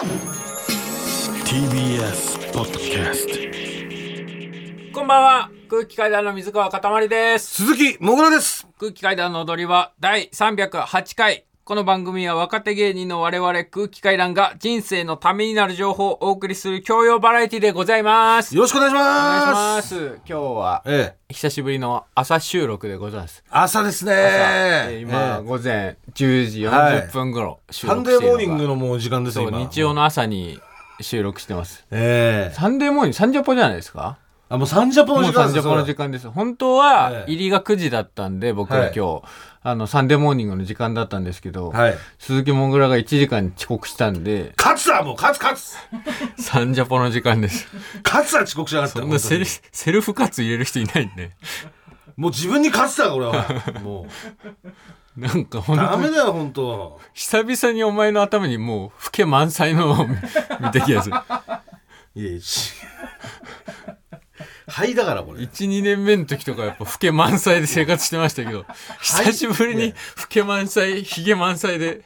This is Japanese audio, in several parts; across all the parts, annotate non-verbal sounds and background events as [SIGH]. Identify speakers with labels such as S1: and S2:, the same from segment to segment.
S1: TBS ポッドキャスト
S2: こんばんは。空気階段の水川かたまりです。
S1: 鈴木もぐらです。
S2: 空気階段の踊りは第308回この番組は若手芸人の我々空気階段が人生のためになる情報をお送りする教養バラエティでございます。
S1: よろしくお願いしま
S2: ますす今日は
S1: ええ。
S2: 久しぶりの朝収録でございます。
S1: 朝ですね。
S2: 朝。えー今、
S1: ええ。
S2: 午前10時40分頃収
S1: サン
S2: 録しているのが。
S1: デーモーニングのもう時間です
S2: そう
S1: よ今
S2: 日曜の朝に収録してます。
S1: ええ。
S2: サンデーモーニングサンジャポじゃないですか？
S1: あもうサンジャポの時間
S2: サンジャポの時間です。本当は
S1: ええ。
S2: 入りが9時だったんで、僕ら
S1: はい。
S2: 今日、あの、サンデーモーニングの時間だったんですけど、
S1: はい。
S2: 鈴木もぐらが1時間遅刻したんで、
S1: 喝つだもう勝つ勝つ。
S2: サンジャポの時間です。
S1: 喝だ遅刻しやがった
S2: そんなセルセルフ喝入れる人いないんで、
S1: もう自分に喝だこれは。も
S2: なんか
S1: う
S2: 本当に、
S1: ダメだよ本当。
S2: 久々にお前の頭にもう、老け満載のを見見た気がする。
S1: いやいやちはいだからこれ。
S2: 1、2年目の時とかやっぱ老け満載で生活してましたけど、久しぶりに老け満載、ひげ満載で、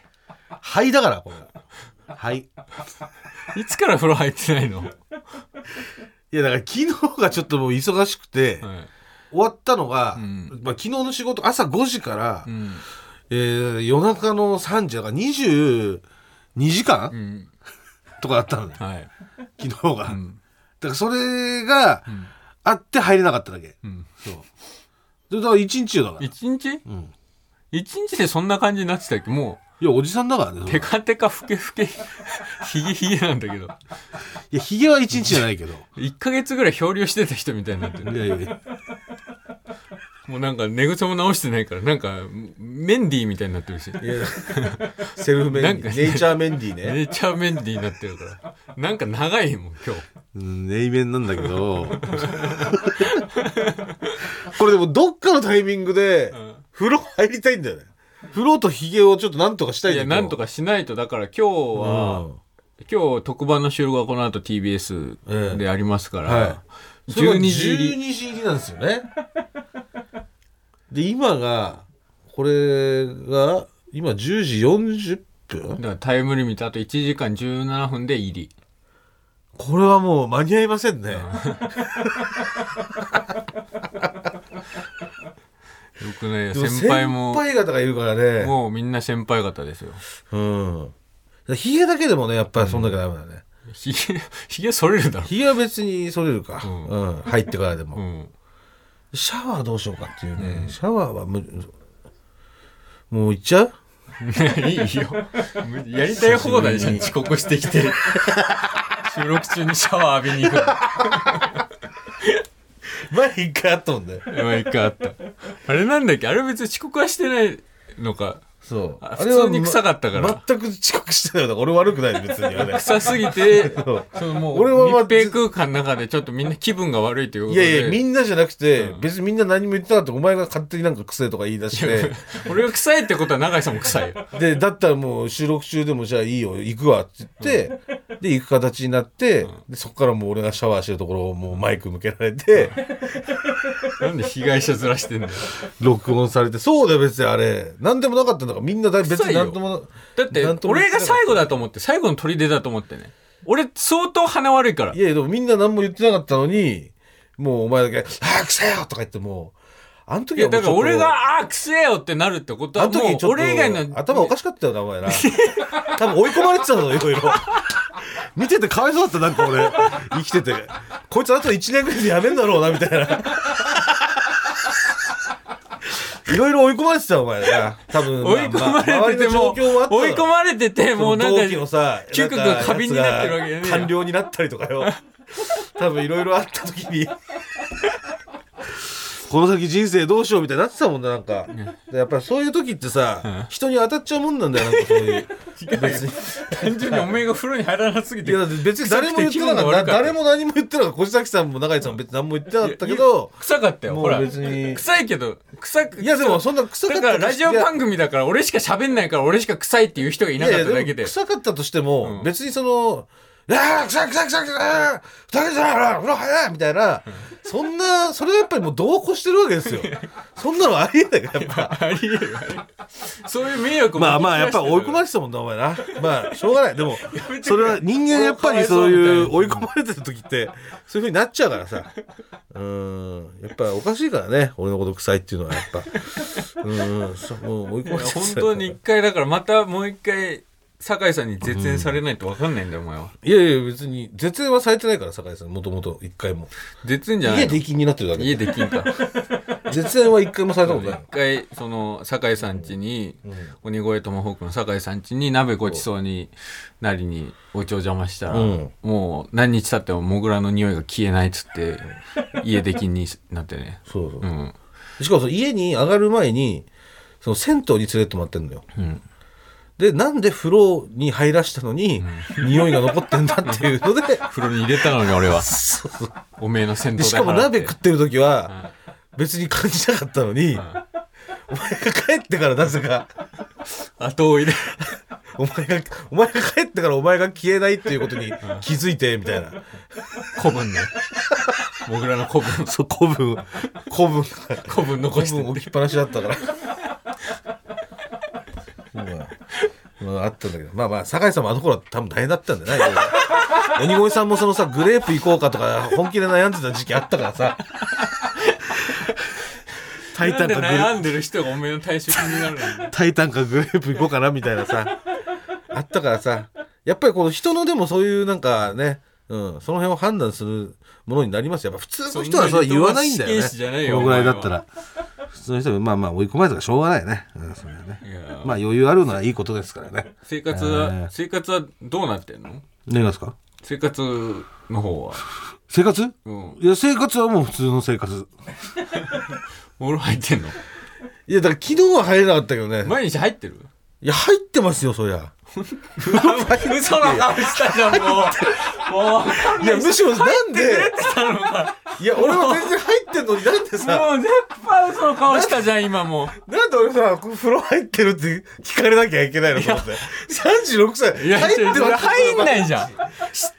S1: はいだからこれ。はい。
S2: いつから風呂入ってないの、はい
S1: いやだから昨日がちょっともう忙しくて、終わったのが、
S2: ん。
S1: まあ、昨日の仕事朝5時から、
S2: うん。
S1: えー夜中の3時だから22時間、
S2: うん。
S1: とかだったのね。
S2: はい。
S1: 昨日が、
S2: ん。
S1: だからそれが
S2: ん
S1: あって入れなかっただけ、
S2: うん。
S1: そう。でだから1日よだから、
S2: 一日？
S1: うん、
S2: 一日でそんな感じになってたっけ？も
S1: いやおじさんだからね
S2: う、テカテカふけふけ、ひげひげなんだけど、
S1: いやひげは1日じゃないけど。
S2: 1ヶ月ぐらい漂流してた人みたいになってる。
S1: いやいやいや
S2: もうなんか寝癖も直してないから、なんか、メンディーみたいになってるし。
S1: セルフメンディ
S2: なんか
S1: ーネイチャーメンディーね、
S2: ネイチャーメンディーになってるから。なんか長いもん、今日。
S1: うん、ネイメンなんだけど。これでもどっかのタイミングで
S2: ん。
S1: 風呂入りたいんだよね。風呂とひげをちょっとなんとかしたい
S2: いや、なんとかしないと、だから今日は、
S1: うん。
S2: 今日特番の収録がこの後 TBS でありますから、
S1: はい。それが
S2: 12時入り。
S1: 12時入りなんですよねで今がこれが今10時40分
S2: だからタイムリミットあと1時間17分で入り。
S1: これはもう間に合いませんね、[LAUGHS]
S2: よくないよ
S1: でも
S2: 先輩も
S1: 先輩方がいるからね。
S2: もうみんな先輩方ですよ。
S1: うん。ひげだけでもねやっぱりそんだけダメだね、
S2: ひげひげ剃れるだろ。
S1: ひげは別に剃れるか、
S2: うん。
S1: うん。入ってからでも、
S2: うん
S1: シャワーどうしようかっていうね、シャワーはむもう行っちゃう？[LAUGHS]
S2: いいよ。やりたい放題じゃん。[LAUGHS] 遅刻してきて。収録中にシャワー浴びに行く [LAUGHS]
S1: 前一回あったもんね。
S2: の毎回あった。あれなんだっけ？あれ別に遅刻はしてないのか
S1: そう。
S2: あ普通に臭かったから。
S1: 全く遅刻してないよだから俺悪くない別にあれ。[LAUGHS]
S2: 臭すぎて [LAUGHS]
S1: そ
S2: のもう
S1: 俺はまあ
S2: 密閉空間の中でちょっとみんな気分が悪いということ
S1: いや
S2: で
S1: いやみんなじゃなくて、
S2: うん。
S1: 別にみんな何も言ってなかったお前が勝手になんか癖とか言い出して。
S2: 俺が臭いってことは永井さんも臭いよ。[LAUGHS]
S1: でだったらもう収録中でもじゃあいいよ行くわって言って、で行く形になって、でそこからもう俺がシャワーしてるところをもうマイク向けられて、
S2: なんで被害者ずらしてんだよ
S1: 録音されて。そうだよ別にあれ。何でもなかったんだからみんなだ別に何とも
S2: だって俺が最後だと思って最後の砦だと思ってね俺相当鼻悪いから。
S1: いやいやでもみんな何も言ってなかったのにもうお前だけ「ああくせえよ!」とか言ってもうあの時はもうちょっと
S2: だから俺が「ああくせえよ」ってなるってこと
S1: あ
S2: はもう
S1: の時ちょっ
S2: 俺以外の
S1: と頭おかしかったよなお前な。多分追い込まれてたのいろいろ。見ててかわいそうだったなんか俺。生きてて。こいつあと1年ぐらいでやめんだろうなみたいないろいろ追い込まれてたお前な多分
S2: 追い込まれてても追い込まれててもうなんか嗅覚が過敏になってるわけね。
S1: 官僚になったりとかよ。多分いろいろあった時にこの先人生どうしようみたいになってたもんななんか、でやっぱりそういう時ってさ、人に当たっちゃうもんなんだよなんかそういう。別 [LAUGHS] に
S2: 単純におめえが風呂に入らなすぎて
S1: いや別に誰も言ってなかった。誰も何も言ってなかった小崎さんも永井さんも別に何も言ってなかったけど
S2: 臭かったよほら。
S1: 別に。
S2: 臭いけど臭く
S1: いやでもそんな臭かった
S2: だからラジオ番
S1: 組
S2: 組だから俺しか喋んないから俺しか臭いっていう人がいなかっただけで。
S1: 臭かったとしても、
S2: うん。
S1: 別にその「いやーくさくさくさくさ二人じゃな風呂入れ!」みたいな。そんなそれがやっぱりもう度を越してるわけですよ。そんなのありえないからやっぱ。[LAUGHS]
S2: ありえるそういう迷惑も
S1: まあまあやっぱり追い込まれてたもんなお前なまあしょうがない。でもそれは人間やっぱりそういう追い込まれてる時ってそういうふうになっちゃうからさ。うん。やっぱおかしいからね俺のこと臭いっていうのはやっぱ。うん。そうもう追い込まれてた。
S2: 本当に一回だからまたもう一回酒井さんに絶縁されないと分かんないんだよお前は。い
S1: やいや別に絶縁はされてないから酒井さんもともと一回も。
S2: 絶縁じゃないの？
S1: 家出禁になってるだけ
S2: 家できんか。[LAUGHS]
S1: 絶縁は一回もされたことない。
S2: 一回その酒井さん家に、鬼越トマホークの酒井さん家に鍋ごちそうになりにお家を邪魔したら、
S1: うん。
S2: もう何日経ってもモグラの匂いが消えないっつって家出禁になってね。
S1: そうそう。
S2: う、ん。
S1: しかも家に上がる前にその銭湯に連れてってもらってんのよ、
S2: ん
S1: でなんで風呂に入らしたのに、匂いが残ってんだっていうので。[LAUGHS]
S2: 風呂に入れたのに俺は。おめえの銭湯
S1: で
S2: 代
S1: しかも鍋食
S2: っ
S1: ってる時は別に感じなかったのに、お前が帰ってからなぜか。
S2: 後を入れ
S1: お前がお前が帰ってからお前が消えないっていうことに気づいてみたいな。
S2: 古文ね。モグラの古文。
S1: そう古文。古文
S2: 古文残して。
S1: 古文置きっぱなしだったからまあまああったんだけど。まあまあ酒井さんもあの頃は多分大変だったんだよね [LAUGHS] 鬼越さんもそのさグレープ行こうかとか本気で悩んでた時期あったからさ。[LAUGHS] タイタンかグレ
S2: 悩んでる人がおめえの退職になるの
S1: タイタンかグレープ行こうかなみたいなさ。あったからさ。やっぱりこの人のでもそういうなんかね、うん、その辺を判断するものになりますよ。やっぱ普通の人はそう言わないんだよね。このぐらいだったら普通の人はまあまあ追い込まれたからしょうがないね、うん、それはね。まあ余裕あるのはいいことですからね。
S2: 生活は、
S1: えー。
S2: 生活はどうなってんの？
S1: 何がですか？
S2: 生活の方は。
S1: 生活？
S2: うん。
S1: いや生活はもう普通の生活。
S2: お風呂入ってんの？
S1: いやだから昨日は入れなかったけどね。
S2: 毎日入ってる？
S1: いや入ってますよそりゃ
S2: 嘘の顔したじゃんもうもう
S1: いやむしろなんでいや俺は全然入ってんのになんでさ
S2: もう絶対嘘の顔したじゃん今もう
S1: なんで俺さ、風呂入ってるって聞かれなきゃいけないのと思って。36歳。
S2: いや
S1: 入ってます
S2: 入んないじゃん知っ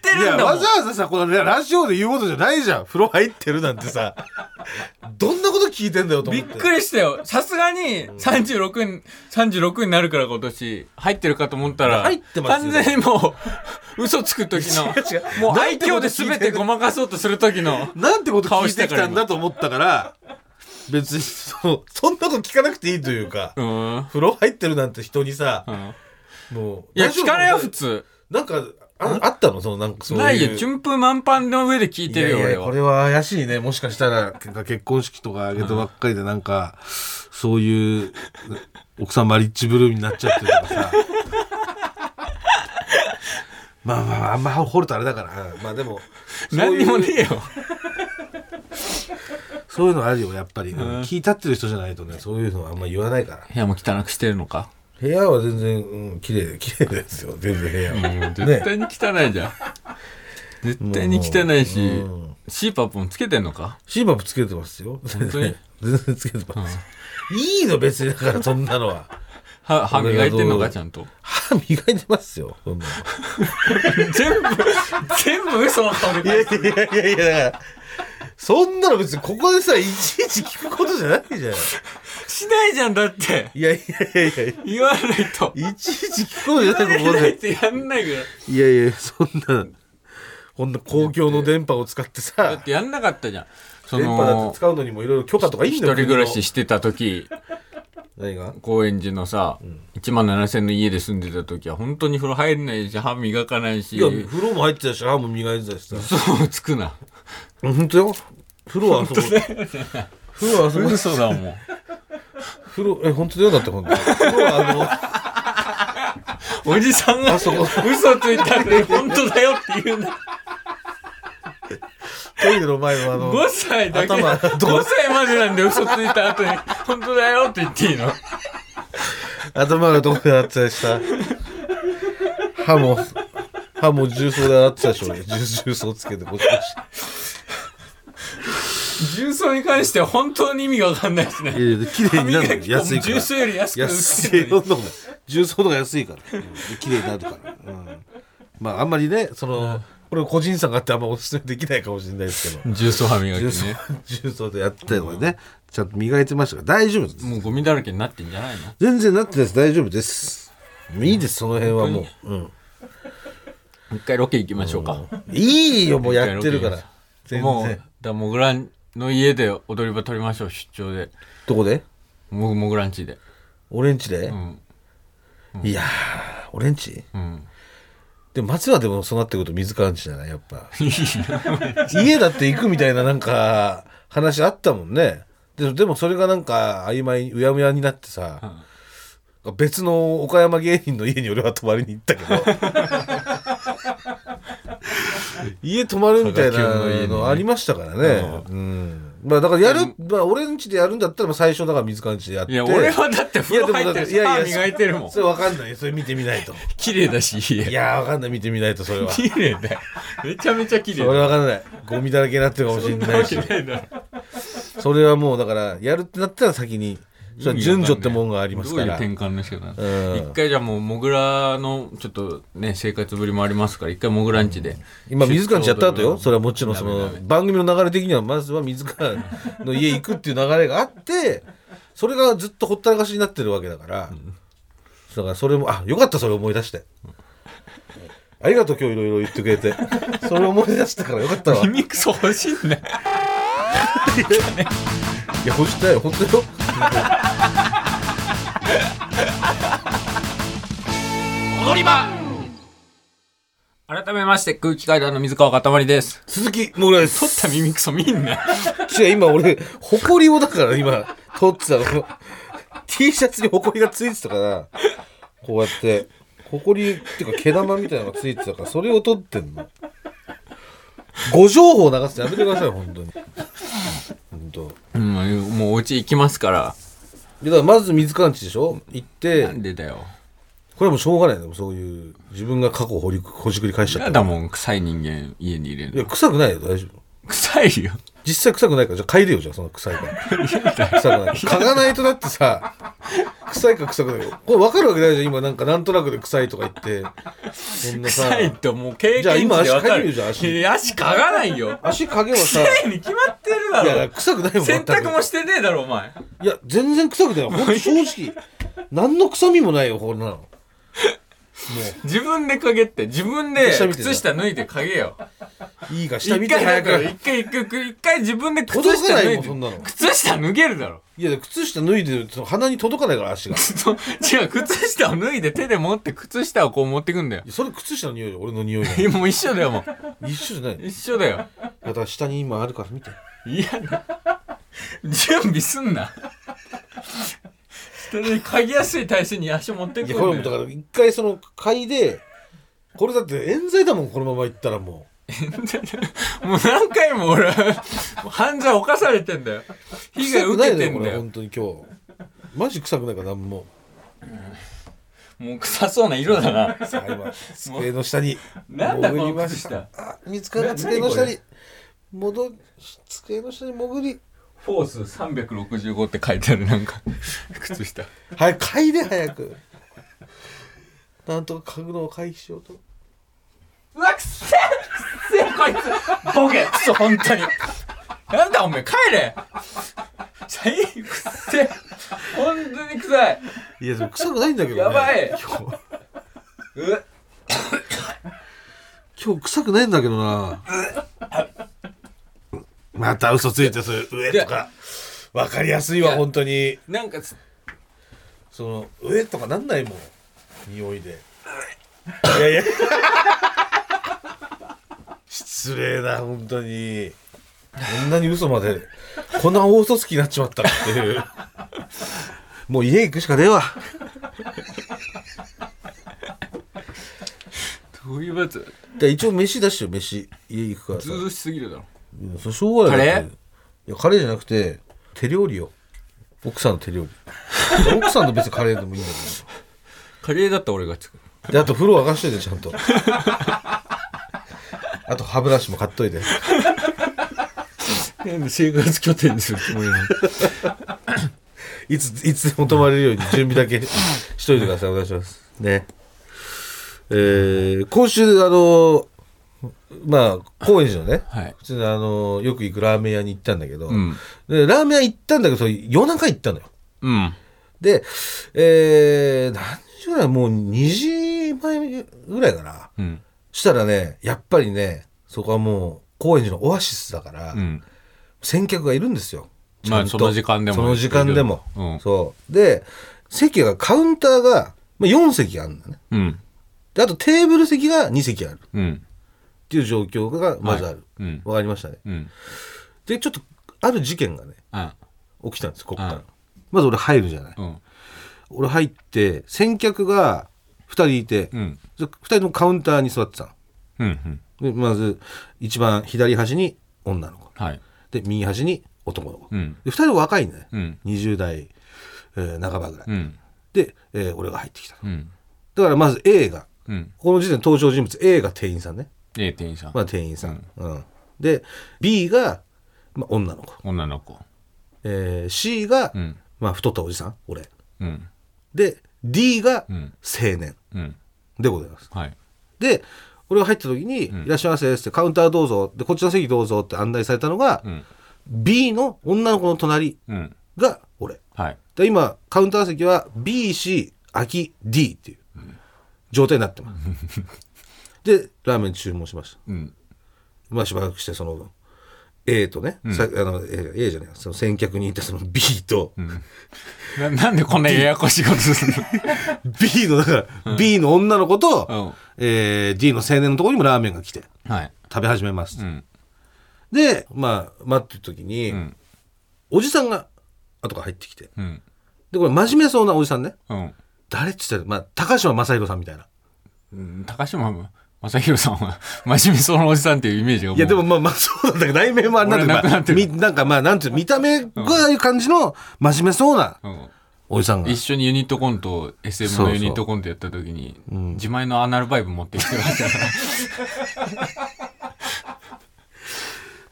S2: て、るんだ。もん
S1: わざわざさ、このラジオで言うことじゃないじゃん。風呂入ってるなんてさ。どんなこと聞いてんだ。よと思って。
S2: びっくりしたよさすがに36 36になるから今年入ってるかと思ったら
S1: ってますよ。
S2: 完全にもう嘘つく時のもう愛嬌で全てごまかそうとする時の
S1: なんてこと聞いてきたんだと思ったから、別にそう、そんなこと聞かなくていいというか、
S2: うん。
S1: 風呂入ってるなんて人にさ
S2: う、ん。
S1: もう。
S2: いや聞かないよ普。通。
S1: なんか、ああったの？そのなんかそういう。
S2: ないよ順風満帆の上で聞いてるよ
S1: いやいや
S2: 俺は。
S1: これは怪しいね。もしかしたら結婚式とか挙げたばっかりでなんか、そういう奥さんマリッジブルーになっちゃってるとかさまあまああんま掘るとあれだから。まあでも [LAUGHS]
S2: 何にもねえよ。[LAUGHS]
S1: そういうのあるよやっぱり、うん。聞いたってる人じゃないとねそういうのはあんま言わないから。
S2: 部屋も汚くしてるのか？
S1: 部屋は全然、うん、綺麗綺麗ですよ。全然部屋は、
S2: もう絶対に汚いじゃん。絶対に汚いし
S1: うん。
S2: シーパップもつけてんのか？
S1: シーバップつけてますよ。
S2: 本当に？[LAUGHS]
S1: 全然つけてます、いいの別に。だからそんなのは
S2: 歯歯磨いてんのかちゃんと。
S1: 歯磨いてますよそんなの。[LAUGHS]
S2: 全部全部嘘の顔で
S1: いやいやいやいや、そんなの別にここでさ、いちいち聞くことじゃないじゃん。
S2: しないじゃんだって。
S1: いやいやいやいや、
S2: 言わないと。
S1: いちいち聞くことじゃない、ここで。
S2: やんないから
S1: い。やいや、そんな、こんな公共の電波を使って
S2: だ
S1: さ
S2: っ、てやんなかったじゃん。そ
S1: 電波だっ
S2: の
S1: て使うのにもいろいろ許可とかいいんだよ。
S2: 一人暮らし
S1: 国
S2: してた時。
S1: の何が
S2: 高円寺のさ、1万7000の家で住んでた時は本当に風呂入んないし歯磨かないし。
S1: いや、風呂も入ってたし、歯も磨いてたしさ。
S2: 嘘つくな。
S1: 本当よ。風呂はあそこ。風呂はあそこ。
S2: 嘘だもん。
S1: 風呂、え、本当だよ？だって本当。に。風呂はあ
S2: おじさんが嘘ついたんで本当だよって言うんだ
S1: の、トイレの前のあの、
S2: 5歳だけ。
S1: 頭
S2: 5歳までなんで嘘ついた後に本当だよって言っていいの？
S1: 頭がどこで洗ってたりした？歯も歯も重曹で洗ってたでしょ俺。重重曹つけてゴシゴ
S2: 重曹に関しては本当に意味がわかんないですね。
S1: シいやいや綺麗になるの安いから。
S2: 重曹より安く売っ
S1: 安
S2: てる
S1: 重曹の方が安いから、うん。で綺麗になるから、うん、まああんまりねその、これ個人差があってあんまおすすめできないかもしれないですけど。[LAUGHS]
S2: 重曹歯磨きね。
S1: 重曹でやってたのでねちゃんと磨いてましたから大丈夫です。
S2: もうゴミだらけになってんじゃないの？
S1: 全然なってないです。大丈夫です。いいですその辺はもう、うん、
S2: 一回ロケ行きましょうか、
S1: いいよもうやってるから。全
S2: もうだか
S1: 然
S2: らモグランの家で踊り場取りましょう出張で。
S1: どこで？
S2: モグモグランチで。
S1: 俺んちで、
S2: うん。
S1: いやー俺んち
S2: うん
S1: でも松はでもそうなってくると水川んちじゃない？やっぱ。家だって行くみたいななんか話あったもんね。ででもそれがなんか曖昧うやむやになってさ、別の岡山芸人の家に俺は泊まりに行ったけど。[LAUGHS] 家泊まるみたいなのありましたからね、うんまあだからやる、まあ、俺ん家でやるんだったらまあ最初だから水川んちでやって。
S2: いや俺はだって風呂入ってるし
S1: いやでもだっていやいや
S2: 歯磨いてるもん。
S1: それわかんない。よそれ見てみないと。[LAUGHS]
S2: 綺麗だし
S1: いや。わかんない。見てみないとそれは。
S2: 綺麗だよ。めちゃめちゃ綺
S1: それ
S2: 麗だよ。
S1: わかんない。ゴミだらけになってるかもしれないし。それはもうだからやるってなったら先にそ順序ってもんがありますから。
S2: どういう転換の仕方一回じゃあもうモグラのちょっとね生活ぶりもありますから一回モグランチで
S1: 今水川んちやった後よ。それはもちろんその番組の流れ的にはまずは水川の家行くっていう流れがあってそれがずっとほったらかしになってるわけだから。だからそれもあよかったそれ思い出して。ありがとう今日いろいろ言ってくれて。それ思い出したからよかったわ。い [LAUGHS]
S2: 耳クソ欲しいんだよ。
S1: や欲したよ本当よ
S2: 踊り場。改めまして空気階段の水川かたまりです。
S1: 鈴木もぐらです。
S2: 取った耳クソ見んな
S1: 違う今俺ほこりをだから今取ってたの T シャツにほこりがついてたからこうやってほこりっていうか毛玉みたいなのがついてたからそれを取ってんの誤情報流すのやめてください本当に。本当。
S2: うんもうお家行きますから。
S1: でだからまず水感知でしょ？行って。
S2: なんでだよ。
S1: これはもうしょうがないのそういう自分が過去を掘りほじくり返しちゃっ
S2: やだもん臭い人間家に入れ
S1: いや
S2: るの
S1: 臭くないよ大丈夫。
S2: 臭いよ
S1: 実際臭くないからじゃあ嗅いでよじゃあその臭いから。[LAUGHS] 臭くない。嗅がないとだってさ臭いか臭くない。かこれ分かるわけないじゃん今なんかなんとなくで臭いとか言って。そんなさ。
S2: 臭いともう経験
S1: じゃあ今足嗅いで
S2: る
S1: よじゃあ足。
S2: いや足嗅がないよ。
S1: 足嗅げばさ。
S2: 臭いに決まってるだ
S1: いや
S2: ろ
S1: 臭くないもん
S2: 洗濯もしてねえだろお前。
S1: いや全然臭くない。ほんと正直。何の臭みもないよこんなの
S2: 自分で嗅げって自分で靴下脱いで嗅げよ
S1: いいか下
S2: 一
S1: 見て早
S2: 回だから
S1: く。
S2: 一回一回一回自分で靴
S1: 届かない
S2: 下脱いで靴下脱げるだろ。
S1: いや靴下脱いで鼻に届かないから足が。[LAUGHS]
S2: 違う靴下を脱いで手で持って靴下をこう持ってくんだよ。
S1: それ靴下の匂いよ。俺の匂い
S2: もう [LAUGHS] 一緒だよもう。
S1: 一緒じゃない。
S2: 一緒だよ。
S1: だから下に今あるから見て。
S2: いや準備すんな下に嗅ぎやすい体勢に足持ってくんだ
S1: いやこれもだ
S2: よ
S1: から一回その嗅いでこれだって冤罪だもんこのままいったらも [LAUGHS]
S2: もう何回も俺犯罪犯されてんだよ。
S1: う
S2: 被害受けてんだよ。
S1: これ本当に今日。マジ臭くないから何も。
S2: もう臭そうな色だな。
S1: さあ今机の下に。
S2: なんだこの靴下。
S1: ましたあ見つから机の下に。戻机の下に潜り
S2: フォース365って書いてあるなんか [LAUGHS] 靴下。
S1: 早く嗅いで早く。なんとか嗅ぐのを回避しようと。
S2: うわくせえくせえこいつ。ボケ。クソ本当に。なんだおめえ帰れ。最悪くせえ。本当に臭い。
S1: いやでも臭くないんだけどね
S2: やばい。
S1: 今日。
S2: う
S1: 今日臭くないんだけどなまた嘘ついてそれ上とか。わかりやすいわ
S2: いや。
S1: 本当に。
S2: なんかつ
S1: その上とかなんないもん。匂いで。い。やいや。失礼だ本当に。こんなに嘘までこんな大嘘つきになっちまったっていう。もう家行くしかねえわ。
S2: どういうやつ？
S1: じゃあ一応飯出してよ飯。家行くからさ。
S2: ずうずうしすぎるだろ
S1: いやそれしょうがない。
S2: カレ？ー
S1: いやカレーじゃなくて手料理よ。奥さんの手料理。[LAUGHS] 奥さんの別にカレーでもいいんだ
S2: カレーだったら俺が作る。
S1: けどであと風呂沸かしといてちゃんと。[LAUGHS] あと歯ブラシも買っといて。
S2: なんで生活拠点にするつもりなの？
S1: いついつでも泊まれるように準備だけしといてください。お願いします。ね。えー今週あのまあ高円寺のね
S2: はい。
S1: 普通にあのよく行くラーメン屋に行ったんだけど、
S2: うん。
S1: でラーメン屋行ったんだけど夜中行ったのよ。
S2: うん。
S1: でえー、何時ぐらいもう2時前ぐらいかな。
S2: うん。
S1: したらねやっぱりねそこはもう高円寺のオアシスだから、
S2: うん。
S1: 先客がいるんですよ。ちゃんと。
S2: まあその時間でも。
S1: その時間でも、
S2: うん。
S1: そう。で席がカウンターが、まあ、4席あるんだね。
S2: うん。
S1: であとテーブル席が2席ある。っ
S2: うん
S1: ていう状況がまずある、
S2: はいうん。
S1: わかりましたね。
S2: うん。
S1: でちょっとある事件がね
S2: あ
S1: 起きたんですここから、
S2: うん。
S1: まず俺入るじゃない、
S2: うん。
S1: 俺入って先客が2人いて、
S2: うん。
S1: 2人ともカウンターに座ってたの。
S2: うんうん。
S1: でまず一番左端に女の子。
S2: はい。
S1: で右端に男の子、
S2: うん。
S1: で2人若いね、
S2: うん。
S1: 20代、えー半ばぐらい、
S2: うん。
S1: で、えー俺が入ってきた
S2: うん。
S1: だからまず A が
S2: うん。
S1: この時点で登場人物 A が店員さんね
S2: A 店員さん。
S1: まあ店員さん、うん。で B が、まあ、女の子、
S2: 女の子。
S1: えー C が、
S2: うん。
S1: まあ、太ったおじさん俺。
S2: うん。
S1: で D が
S2: うん。
S1: 青年。
S2: うん。
S1: でございます。
S2: はい。
S1: で俺が入った時に「いらっしゃいませ」って「カウンターどうぞ」でこっちの席どうぞって案内されたのが、
S2: うん。
S1: B の女の子の隣
S2: うん。
S1: が俺。
S2: はい。
S1: で今カウンター席は BC 空き D っていう状態になってます [LAUGHS] でラーメン注文しました。
S2: うん。
S1: まあしばらくしてその A とね、さあの A, A じゃないその先客にいたその B と、
S2: ななんでこんなややこしいことする [LAUGHS]
S1: B のだから、B の女の子と、
S2: の
S1: えー D の青年のところにもラーメンが来て
S2: うんはい。
S1: 食べ始めます、
S2: うん。
S1: でまあ待ってる時に、
S2: うん。
S1: おじさんが後から入ってきて
S2: うん。
S1: でこれ真面目そうなおじさんね。
S2: うん。
S1: 誰って言ったら、まあ、高島正宏さんみたいな。
S2: うん高島正宏さんは [LAUGHS] 真面目そうなおじさんっていうイメージがう。
S1: いやでもまあまあそうなんだけど内面はなんていう
S2: 俺なくなってる。
S1: まあみなんかまあなんていう見た目がああいう感じの真面目そうな
S2: うん。
S1: おじさんが。
S2: 一緒にユニットコント SM のユニットコントやった時に自前のアナルバイブ持ってきてるはずだから。[LAUGHS]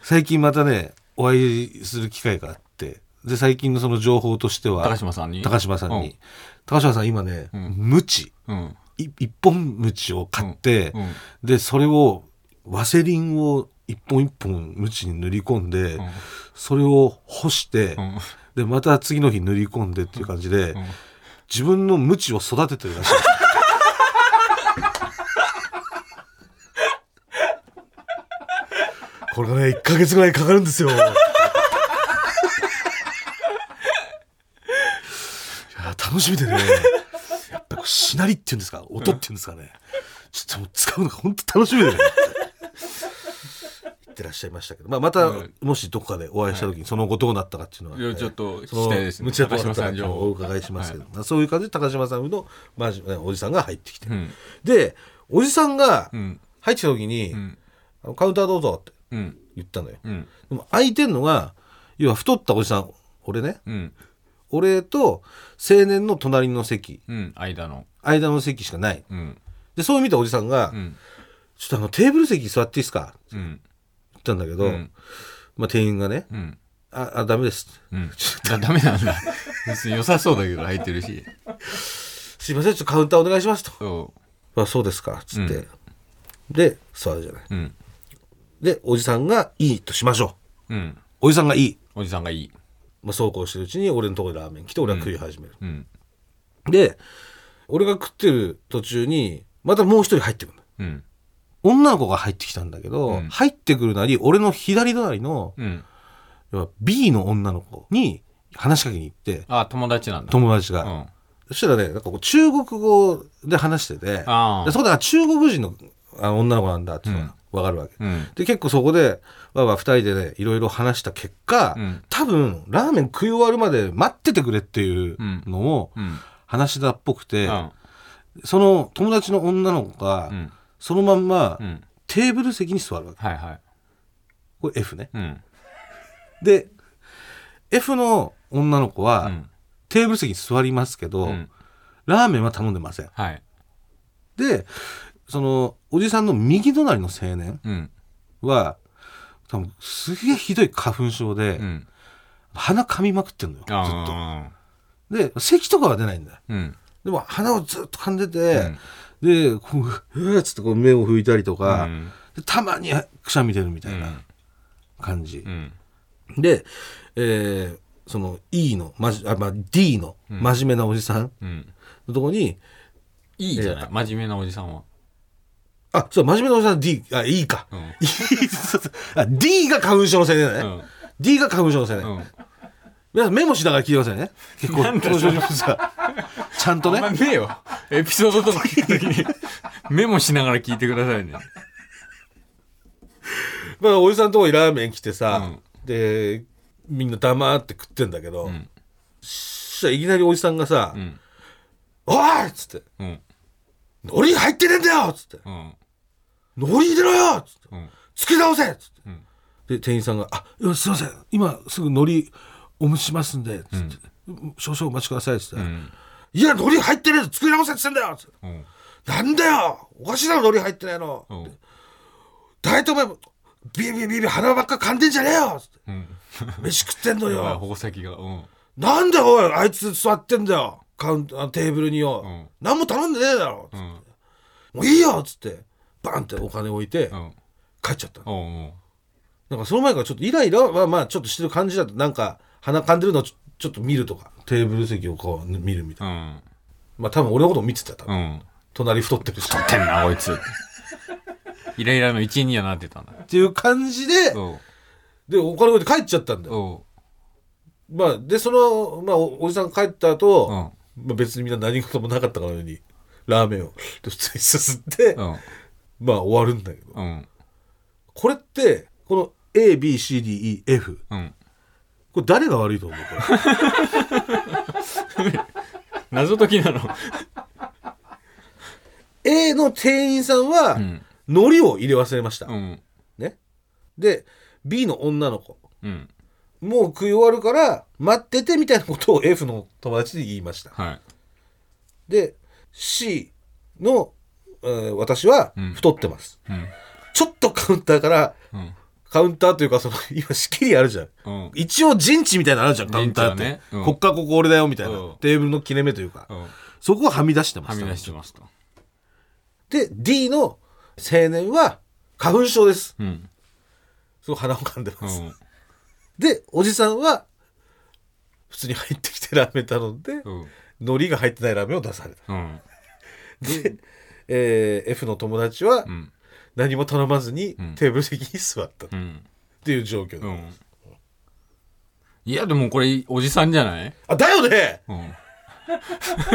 S1: 最近またねお会いする機会があってで最近のその情報としては
S2: 高島さんに？
S1: 高島さんに、高島さん今ね、ムチ
S2: うん。
S1: い一本ムチを買って、
S2: うんうん。
S1: でそれをワセリンを一本一本ムチに塗り込んで、
S2: ん。
S1: それを干して、
S2: うん。
S1: でまた次の日塗り込んでっていう感じで、
S2: ん。
S1: 自分のムチを育ててるらしい。[LAUGHS] これがね1ヶ月ぐらいかかるんですよ。いや楽しみでねしなりっていうんですか？音っていうんですかね、ちょっともう使うのが本当楽しみでね言ってらっしゃいましたけど、まあ、また、
S2: うん
S1: もしどこかでお会いした時にその後どうなったかっていうのは、
S2: いやちょっと
S1: その
S2: したいですね。
S1: むちゃと
S2: 高島さん情報。
S1: お伺いしますけど、まあそういう感じで高島さんの、まあ、おじさんが入ってきて、
S2: うん。
S1: でおじさんが
S2: うん。
S1: 入ってきた時に、
S2: ん。
S1: あのカウンターどうぞって
S2: うん。
S1: 言ったのよ、
S2: うん。
S1: でも空いてんのが要は太ったおじさん俺ね。
S2: うん
S1: 俺と青年の隣の席。
S2: うん間の。
S1: 間の席しかない。
S2: うん。
S1: でそう見たおじさんが、
S2: うん。
S1: ちょっとあのテーブル席座っていいですか?」って
S2: うん。
S1: 言ったんだけど、
S2: うん。
S1: まあ、店員がね
S2: うん「
S1: ああダメです」
S2: うん。[LAUGHS] だダメなんだ。別に良さそうだけど入ってるし。
S1: すいませんちょっとカウンターお願いします」と。
S2: そ「
S1: あそうですか」っつって、
S2: うん。
S1: で座るじゃない。う
S2: うん。
S1: でおじさんがいいとしましょう。
S2: うん。
S1: おじさんがいい、
S2: おじさんがいい
S1: まあ、そうこうしてるうちに俺のところでラーメン来て俺は食い始める、
S2: うん。
S1: で俺が食ってる途中にまたもう一人入ってくるの。
S2: うん。
S1: 女の子が入ってきたんだけど、
S2: うん。
S1: 入ってくるなり俺の左隣の
S2: うん。
S1: 要は B の女の子に話しかけに行って
S2: あ友達なんだ。
S1: 友達が、
S2: うん。
S1: そしたらねなんかこう中国語で話しててでそこであ中国人のあ女の子なんだっていうの。が分かるわけ、
S2: うん。
S1: で結構そこでわーわー二人でねいろいろ話した結果、
S2: うん。
S1: 多分ラーメン食い終わるまで待っててくれっていうのを
S2: うん。
S1: 話したっぽくて、
S2: うん。
S1: その友達の女の子が、
S2: うん。
S1: そのまんま、
S2: うん。
S1: テーブル席に座るわけ。
S2: はいはい。
S1: これ F ね。
S2: うん。
S1: で F の女の子は、
S2: うん。
S1: テーブル席に座りますけど、
S2: うん。
S1: ラーメンは頼んでません。
S2: はい。
S1: でそのおじさんの右隣の青年
S2: うん。
S1: は多分すげえひどい花粉症で、
S2: うん。
S1: 鼻噛みまくってんのよずっ
S2: あ
S1: と。で咳とかは出ないんだでも鼻をずっと噛んでて、でこううわっつってこう目を拭いたりとか、たまにくしゃみ出るみたいな感じ、
S2: うん。
S1: で、えーその E のまじあ、まあ、D の真面目なおじさん
S2: うん。
S1: のとこに、
S2: いいじゃない。真面目なおじさんは
S1: あそう真面目なおじさん D あ E か、[LAUGHS] E D が花粉症のせいだね、
S2: うん。
S1: D が花粉症のせいね、
S2: うん。
S1: 皆さんメモしながら聞いてくださいね。結構
S2: なんだ
S1: この症状さちゃんとね。
S2: あんまねえよ。エピソードとか聞くときにメモしながら聞いてくださいね。
S1: まあおじさんのとこにラーメン来てさ、でみんな黙って食ってんだけど、
S2: ん。
S1: そしたらいきなりおじさんがさ「
S2: うん。
S1: おい!」っつって。
S2: うん「
S1: 海苔入ってねえんだよ!」っつって。
S2: うん「
S1: 海苔入れろよ!」っつって。
S2: うん「
S1: つけ直せ!」っつって、
S2: ん
S1: で店員さんが「あいやすいません。今すぐ海苔お蒸ししますんで」つって、少々お待ちください」っつって、
S2: うん。
S1: いや海苔入ってねえぞ！作り直せっつってんだよ!」つって。
S2: うん。
S1: なんだよ！おかしいだろ海苔入ってないの、
S2: うん。
S1: 大体お前ビビビビ鼻ばっか噛んでんじゃねえよ！つって。
S2: うん。
S1: 飯食ってんのよ！[LAUGHS]
S2: 矛先が。うん。
S1: なんだよおい！あいつ座ってんだよ！カウンテーブルによ、
S2: うん。
S1: 何も頼んでねえだろ、
S2: うん。
S1: もういいよ！っつってバンってお金置いて
S2: うん。
S1: 帰っちゃった
S2: うおう
S1: なんかその前からちょっとイライラはまあちょっとしてる感じだとなんか鼻噛んでるのをちょちょっと見るとかテーブル席をこう見るみたいな。
S2: うん。
S1: まあ多分俺のことも見てたよ多分、
S2: うん。
S1: 隣太ってるし。
S2: てんなこいつ。イライラの一員にはなってたんだ
S1: っていう感じででお金置いて帰っちゃったんだよ。まあでその、まあ、おおじさんが帰った後、
S2: うん。
S1: まあ、別にみんな何事もなかったかのようにラーメンを普通にすすって、
S2: うん
S1: まあ終わるんだけど。
S2: うん
S1: これってこの ABCDEF
S2: うん。
S1: これ誰が悪いと思う？こ [LAUGHS] れ
S2: 謎解きなの。
S1: A の店員さんは
S2: うん。
S1: 海苔を入れ忘れました、
S2: うん。
S1: ね。で B の女の子。
S2: うん。
S1: もう食い終わるから待っててみたいなことを F の友達に言いました。
S2: はい。
S1: で C の、えー私は
S2: うん。
S1: 太ってます、
S2: うん。
S1: ちょっとカウンターから
S2: うん。
S1: カウンターというかその [LAUGHS] 今仕切りあるじゃん。
S2: うん。
S1: 一応陣地みたいなのあるじゃんカウンターって、
S2: ねうん。
S1: こっからここ俺だよみたいな、
S2: うん。
S1: テーブルの切れ目というか、
S2: うん。
S1: そこははみ出してます
S2: はみ出してますと。
S1: で D の青年は花粉症です。
S2: うん。
S1: すごい鼻を噛んで
S2: う
S1: ます、
S2: ん。
S1: でおじさんは普通に入ってきてラーメン頼んで、
S2: うん。
S1: 海苔が入ってないラーメンを出された。
S2: うん。
S1: で、えー F の友達は
S2: うん。
S1: 何も頼まずに
S2: ん。
S1: テーブル席に座った。っ
S2: うん。
S1: ていう状況で、
S2: うん。いやでもこれおじさんじゃない？
S1: あだよね！
S2: うん。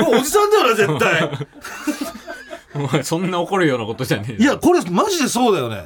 S1: これおじさんだよな絶対。[LAUGHS]
S2: お前そんな怒るようなことじゃねえよ。
S1: いやこれマジでそうだよね、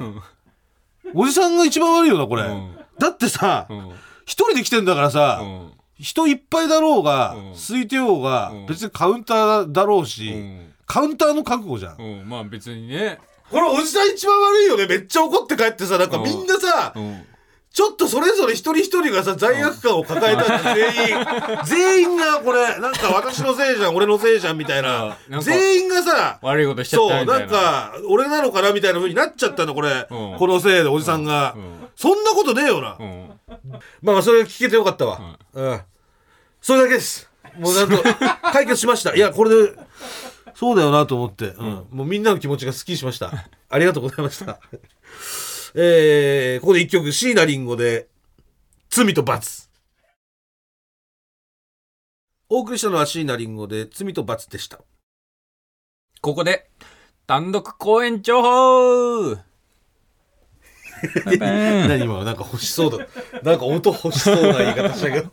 S1: おじさんが一番悪いよなこれ、
S2: うん。
S1: だってさ
S2: うん。
S1: 一、人で来てんだからさ、
S2: うん。
S1: 人いっぱいだろうが、
S2: うん。
S1: 空いてようが、
S2: うん。
S1: 別にカウンターだろうし、
S2: うん
S1: カウンターの覚悟じゃん、
S2: うんまあ別にね。
S1: これおじさん一番悪いよね。めっちゃ怒って帰ってさなんか
S2: うん。
S1: みんなさ、
S2: うん。
S1: ちょっとそれぞれ一人一人がさ罪悪感を抱えたんだ全員。[LAUGHS] 全員がこれなんか私のせいじゃん俺のせいじゃんみたいな。
S2: なんか
S1: 全員がさ
S2: 悪いことしちゃっ
S1: そうな
S2: たみたいな。
S1: んか俺なのかなみたいな風になっちゃったのこれ、
S2: うん。
S1: このせいでおじさんが、
S2: うん。
S1: そんなことねえよな、
S2: うん。
S1: まあまあそれ聞けてよかったわ、うん。それだけです。もうなんと解決しました。いやこれでそうだよなと思って、うん。もうみんなの気持ちがすっきりしました。[LAUGHS] ありがとうございました。[LAUGHS] えー、ここで一曲椎名林檎で「罪と罰」お送りしたのは椎名林檎で「罪と罰」でした。
S2: ここで単独公演情報。[LAUGHS]
S1: 何今なんか欲しそうだ。なんか音欲しそうな言い方したけど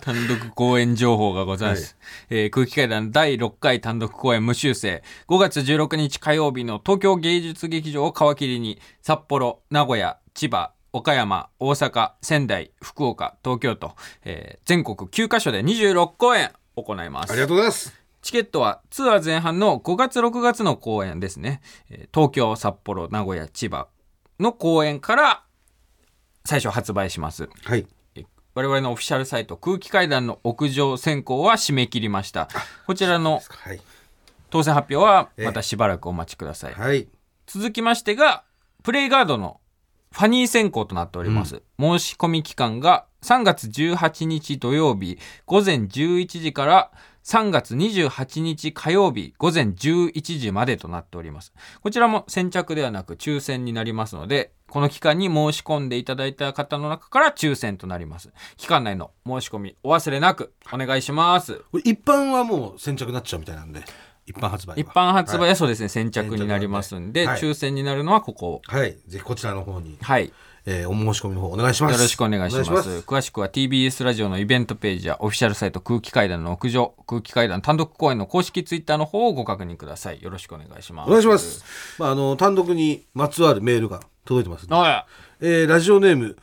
S2: 単独公演情報がございます、えー空気階段第6回単独公演無修正。5月16日火曜日の東京芸術劇場を皮切りに札幌名古屋千葉岡山大阪仙台福岡東京と、えー全国9カ所で26公演行います。
S1: ありがとうございます。
S2: チケットはツアー前半の5月6月の公演ですね、えー東京札幌名古屋千葉の公演から最初発売します。
S1: はい。
S2: え我々のオフィシャルサイト空気階段の屋上選考は締め切りました。こちらの
S1: はい。
S2: 当選発表はまたしばらくお待ちください。
S1: はい
S2: 続きましてがプレイガードのファニー選考となっております、申し込み期間が3月18日土曜日午前11時から3月28日火曜日午前11時までとなっております。こちらも先着ではなく抽選になりますので、この期間に申し込んでいただいた方の中から抽選となります。期間内の申し込みお忘れなくお願いします。
S1: 一般はもう先着になっちゃうみたいなんで一般発売は
S2: 一般発売
S1: は
S2: はそうですね、先着になりますんで、
S1: はい
S2: 抽選になるのはここ。
S1: い、はいぜひこちらの方に、
S2: はい。
S1: えーお申し込みの方お願いします。
S2: よろしくお願いします。
S1: お願いし
S2: 詳しくは TBS ラジオのイベントページやオフィシャルサイト空気階段の屋上空気階段単独公演の公式ツイッターの方をご確認ください。よろしくお願いします。
S1: お願いします、まあ、あの単独にまつわるメールが届いてますんで
S2: あ
S1: えーラジオネーム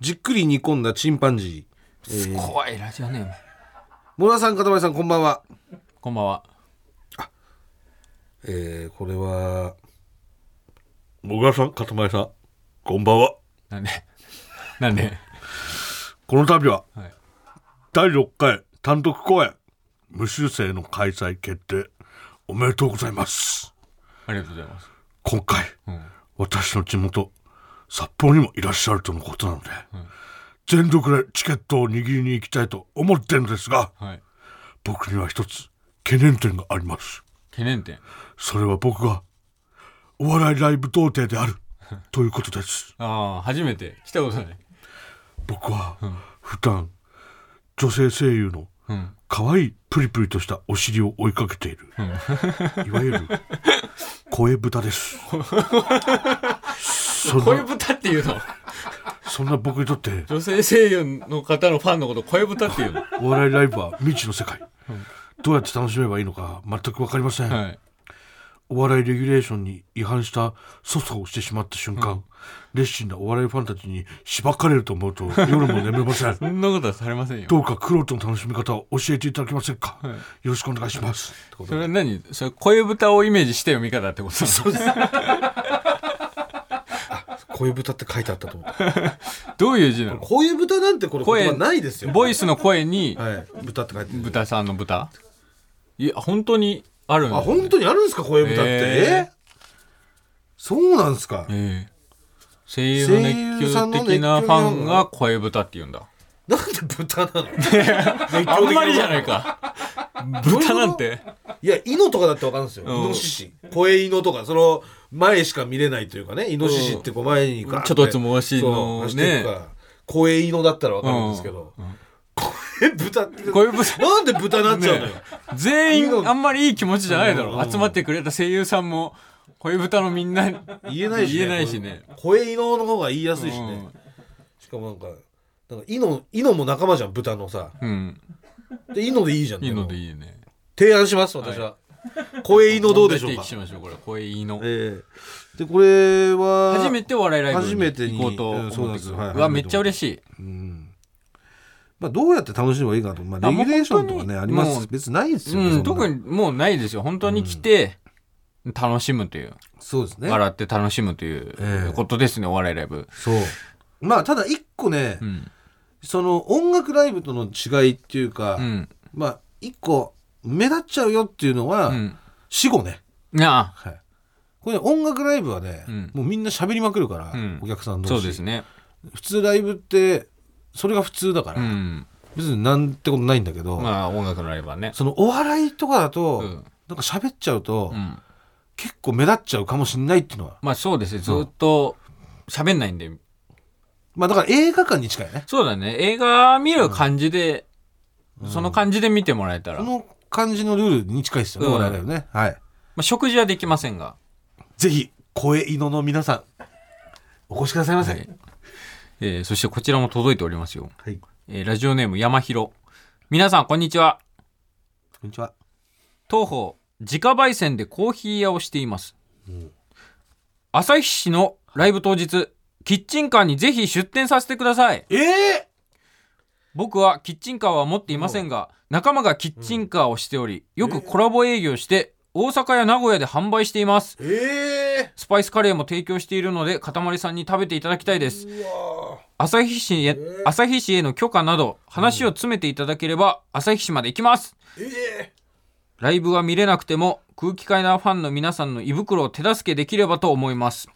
S1: じっくり煮込んだチンパンジー、えー、
S2: 怖いラジオネーム。
S1: モラさんかたまりさんこんばんは。
S2: こんばんは。
S1: えー、これはもがさんかたまりさんこんばんは
S2: なんでなんで？
S1: この度は
S2: はい。
S1: 第6回単独公演無修正の開催決定おめでとうございます。
S2: ありがとうございます。
S1: 今回
S2: うん。
S1: 私の地元札幌にもいらっしゃるとのことなので、全力でチケットを握りに行きたいと思ってるのですが
S2: はい。
S1: 僕には一つ懸念点があります。
S2: 懸念点？
S1: それは僕がお笑いライブ童貞である [LAUGHS] ということです。
S2: ああ初めて。来たことない。
S1: 僕は普段女性声優の
S2: うん。
S1: 可愛いプリプリとしたお尻を追いかけている、[LAUGHS] いわゆる声豚です。[LAUGHS]
S2: 声
S1: な
S2: 豚っていうの？
S1: そんな僕にとって
S2: 女性声優の方のファンのこと声豚っていうの？
S1: お笑いライブは未知の世界、どうやって楽しめばいいのか全く分かりません、
S2: はい
S1: お笑いレギュレーションに違反した粗相をしてしまった瞬間、熱心なお笑いファンたちにしばかれると思うと夜も眠れません。
S2: そんなことはされませんよ。
S1: どうかクロートの楽しみ方を教えていただけませんか、よろしくお願いします。
S2: それは何？それ声豚をイメージした読み方ってこと？そうです。[LAUGHS]
S1: 声豚って書いてあったと思った。
S2: どういう字なの？
S1: 声豚なんてこれ
S2: 声
S1: 言葉ないですよ。
S2: ボイスの声に
S1: はい。豚って書いてる。
S2: 豚さんの豚？いや本当にあるん
S1: あ本当にあるんですか声豚って？
S2: へー。
S1: えそうなんですか。
S2: ええ声優の熱狂的なファンが声豚って言うんだ。
S1: なんで豚なの？[LAUGHS]
S2: あんまりじゃないか。豚なんて？
S1: いや、イノとかだってわかるんですよ。
S2: うん。
S1: イノシシ。声イノとか、その、前しか見れないというかね、イノシシってこう前にガーッて。
S2: ちょっとつもしの
S1: そう走っていくから。声イノだったらわかるんですけど、声豚って、
S2: 声豚。
S1: なんで豚なっちゃうのよ。
S2: 全員あんまりいい気持ちじゃないだろ。
S1: うん。
S2: 集まってくれた声優さんも声豚のみんな。
S1: 言えないしね。
S2: 言えないしね。
S1: 声イノの方が言いやすいしね。しかもなんか、なんかイノ、イノも仲間じゃん、豚のさ。
S2: うん。
S1: で、イノでいいじゃん。
S2: いいので
S1: い。
S2: いいね。
S1: 提案します、私は。声イノどうでしょうか。
S2: し。ましょうこれ。声いいの
S1: ええ。で、これは、
S2: 初めてお笑いライブ
S1: 初めてに
S2: に行こうと
S1: うんそう
S2: 思ってくる
S1: なんですはいう
S2: わめっちゃ嬉しい。
S1: うんまあ、どうやって楽しめばいいかと、まあ、レギュレーションとかね
S2: あ
S1: あります別にないですよ、
S2: うん、特にもうないですよ。本当に来て楽しむという、
S1: そうですね。
S2: 笑って楽しむという
S1: ええ。
S2: ことですね、お笑いライブ、
S1: そう。まあただ一個ね、
S2: うん。
S1: その音楽ライブとの違いっていうか、
S2: うん。
S1: まあ一個目立っちゃうよっていうのは、
S2: うん、
S1: 死後ね、
S2: いや
S1: はい、これ音楽ライブはね、
S2: うん。
S1: もうみんな喋りまくるから、
S2: うん。
S1: お客さん同士。
S2: そうですね。
S1: 普通ライブってそれが普通だから、
S2: うん。
S1: 別になんてことないんだけど、
S2: まあ音楽のライブはね。
S1: そのお笑いとかだと、
S2: うん。
S1: なんか喋っちゃうと、
S2: うん。
S1: 結構目立っちゃうかもしれないっていうのは。
S2: まあそうですねずっと喋んないんで。
S1: まあだから映画館に近いね。
S2: そうだね。映画見る感じで、その感じで見てもらえたら、ま
S1: この感じのルールに近いですよね、
S2: うん。
S1: 我々はね。はい。
S2: あ、食事はできませんが。
S1: ぜひ声犬の皆さんお越しくださいませ、
S2: はいえーそしてこちらも届いておりますよ、
S1: はい、
S2: えーラジオネーム山広。皆さんこんにちは。
S1: こんにちは。
S2: 当方自家焙煎でコーヒー屋をしています、旭市のライブ当日キッチンカーにぜひ出店させてください。
S1: ええ
S2: 僕はキッチンカーは持っていませんが仲間がキッチンカーをしておりよくコラボ営業して大阪や名古屋で販売しています。
S1: ええ。
S2: スパイスカレーも提供しているのでかたまりさんに食べていただきたいです。
S1: うわ
S2: 旭市へ旭市への許可など話を詰めていただければ旭市まで行きます。
S1: ええ。
S2: ライブは見れなくても空気階段ファンの皆さんの胃袋を手助けできればと思います。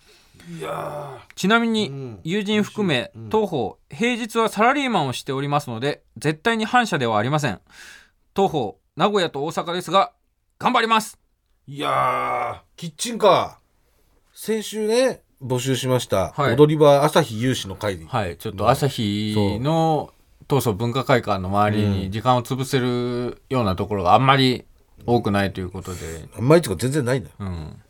S1: いや
S2: ちなみに
S1: うん。
S2: 友人含め
S1: うん。
S2: 当方平日はサラリーマンをしておりますので絶対に反社ではありません。当方名古屋と大阪ですが頑張ります
S1: いやーキッチンカー。先週ね募集しました、
S2: はい。
S1: 踊り場朝日有志の会に、
S2: はいちょっと朝日の東総文化会館の周り
S1: うん。
S2: に時間を潰せるようなところがあんまり多くないということで。
S1: あんまりとか全然ないんだよ。
S2: うん。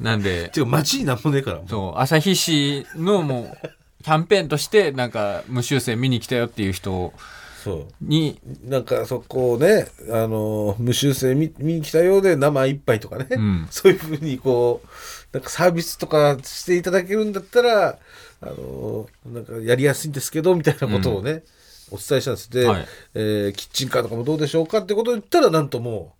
S2: なんで [LAUGHS]
S1: ていうか街になんもねえから。
S2: そう朝日市のもうキャンペーンとしてなんか無修正見に来たよっていう人
S1: そう
S2: に。
S1: なんかそこをね、あの無修正見見に来たようで生一杯とかね、
S2: うん。[LAUGHS]
S1: そういうふうにこうなんかサービスとかしていただけるんだったら、あのなんかやりやすいんですけどみたいなことをね、お伝えしたんです。で、
S2: はい。
S1: えーキッチンカーとかもどうでしょうかってことを言ったらなんとも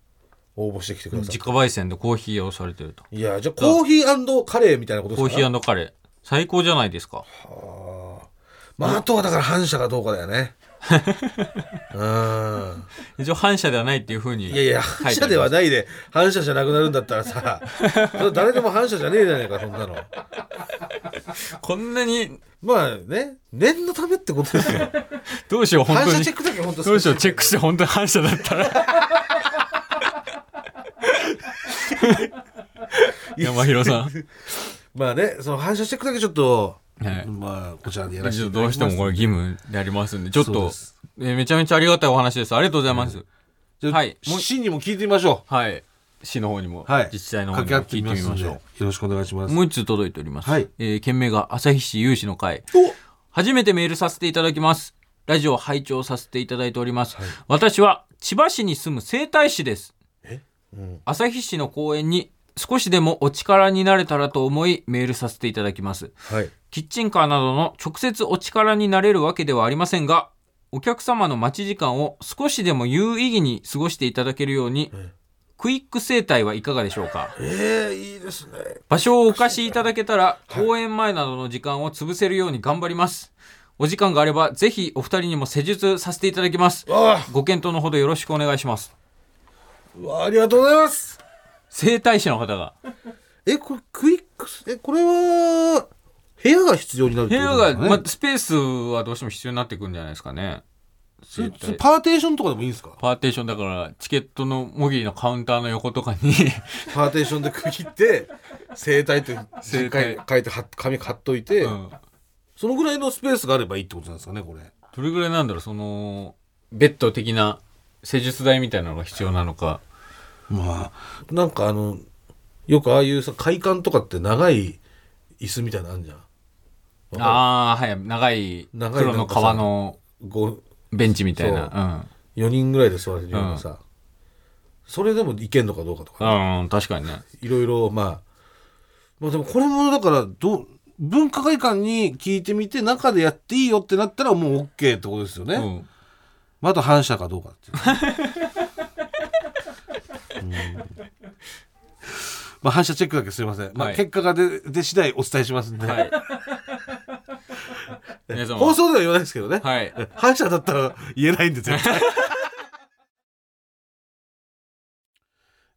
S1: う応募してきてください。
S2: 自家焙煎でコーヒーをされてると。
S1: いやじゃあコーヒーカレーみたいなことですか？
S2: コーヒーカレー。最高じゃないですか。
S1: はあ。まああとはだから反社かどうかだよねうん
S2: 一応反社ではないっていうふうに
S1: いやいや、反射ではないで、反射じゃなくなるんだったらさ、それ誰でも反射じゃねえじゃねえか、そんなの。
S2: こんなに
S1: まあね、念のためってことですよ。
S2: どうしよう本当に
S1: 反射チェックだけ本当
S2: どうしようチェックして本当に反社だったら山広さん
S1: まあね、その反射チェックだけちょっと、
S2: はい。
S1: まあ、こちらでやらせていただきます。
S2: どうしてもこれ義務でありますんでちょっと
S1: そうです。
S2: えーめちゃめちゃありがたいお話です。ありがとうございます、
S1: じゃあ
S2: はい。もう
S1: 市にも聞いてみましょ
S2: はい。市の方にも、
S1: う。はい。
S2: 自治体の方にも
S1: 掛け合って
S2: 聞いてみましょ
S1: みますんでよろしくお願いします。
S2: うもう一通届いております、
S1: はい。
S2: えー件名が旭市有志の会。
S1: お！
S2: 初めてメールさせていただきます。ラジオを拝聴させていただいております、
S1: はい。
S2: 私は千葉市に住む整体師です。
S1: うん。
S2: 旭市の公園に少しでもお力になれたらと思いメールさせていただきます。
S1: はい。
S2: キッチンカーなどの直接お力になれるわけではありませんがお客様の待ち時間を少しでも有意義に過ごしていただけるように
S1: え
S2: クイック整体はいかがでしょうか？
S1: えー、いいですね。
S2: 場所をお貸しいただけたら公演前などの時間を潰せるように頑張ります。お時間があればぜひお二人にも施術させていただきます。ご検討のほどよろしくお願いします。
S1: ありがとうございます。
S2: 整体師の方が。
S1: え、これ、クイックス、え、これは、部屋が必要になるっ
S2: 部屋
S1: てことですか、ね、
S2: が、まあ、スペースはどうしても必要になってくるんじゃないですかね。
S1: パーテーションとかでもいいんですか？
S2: パーテーションだからチケットのもぎりのカウンターの横とかに。
S1: パーテーションで区切って整体って
S2: 整体。
S1: 書いて貼っ紙貼っといて、
S2: うん。
S1: そのぐらいのスペースがあればいいってことなんですかねこれ。
S2: どれぐらいなんだろうそのベッド的な施術台みたいなのが必要なのか
S1: まあなんかあのよくああいうさ会館とかって長い椅子みたいなのあるじゃん？
S2: ああはい。長い
S1: 長い
S2: 黒の革のベンチみたいな。
S1: う。4人ぐらいで座れるようなさ、それでもいけんのかどうかとか、
S2: うん、うん、確かにね。
S1: いろいろまあまあでもこれもだからどう文化会館に聞いてみて中でやっていいよってなったらもう OK ってことですよね、
S2: うん。
S1: まあ、あと反射かどうかっていう、うんまあ、反射チェックだけすいません、まあ、
S2: はい。
S1: 結果が出出次第お伝えしますんで、
S2: はい。[LAUGHS] 皆様。
S1: 放送では言わないですけどね、
S2: はい。
S1: 反射だったら言えないんで絶対。[LAUGHS]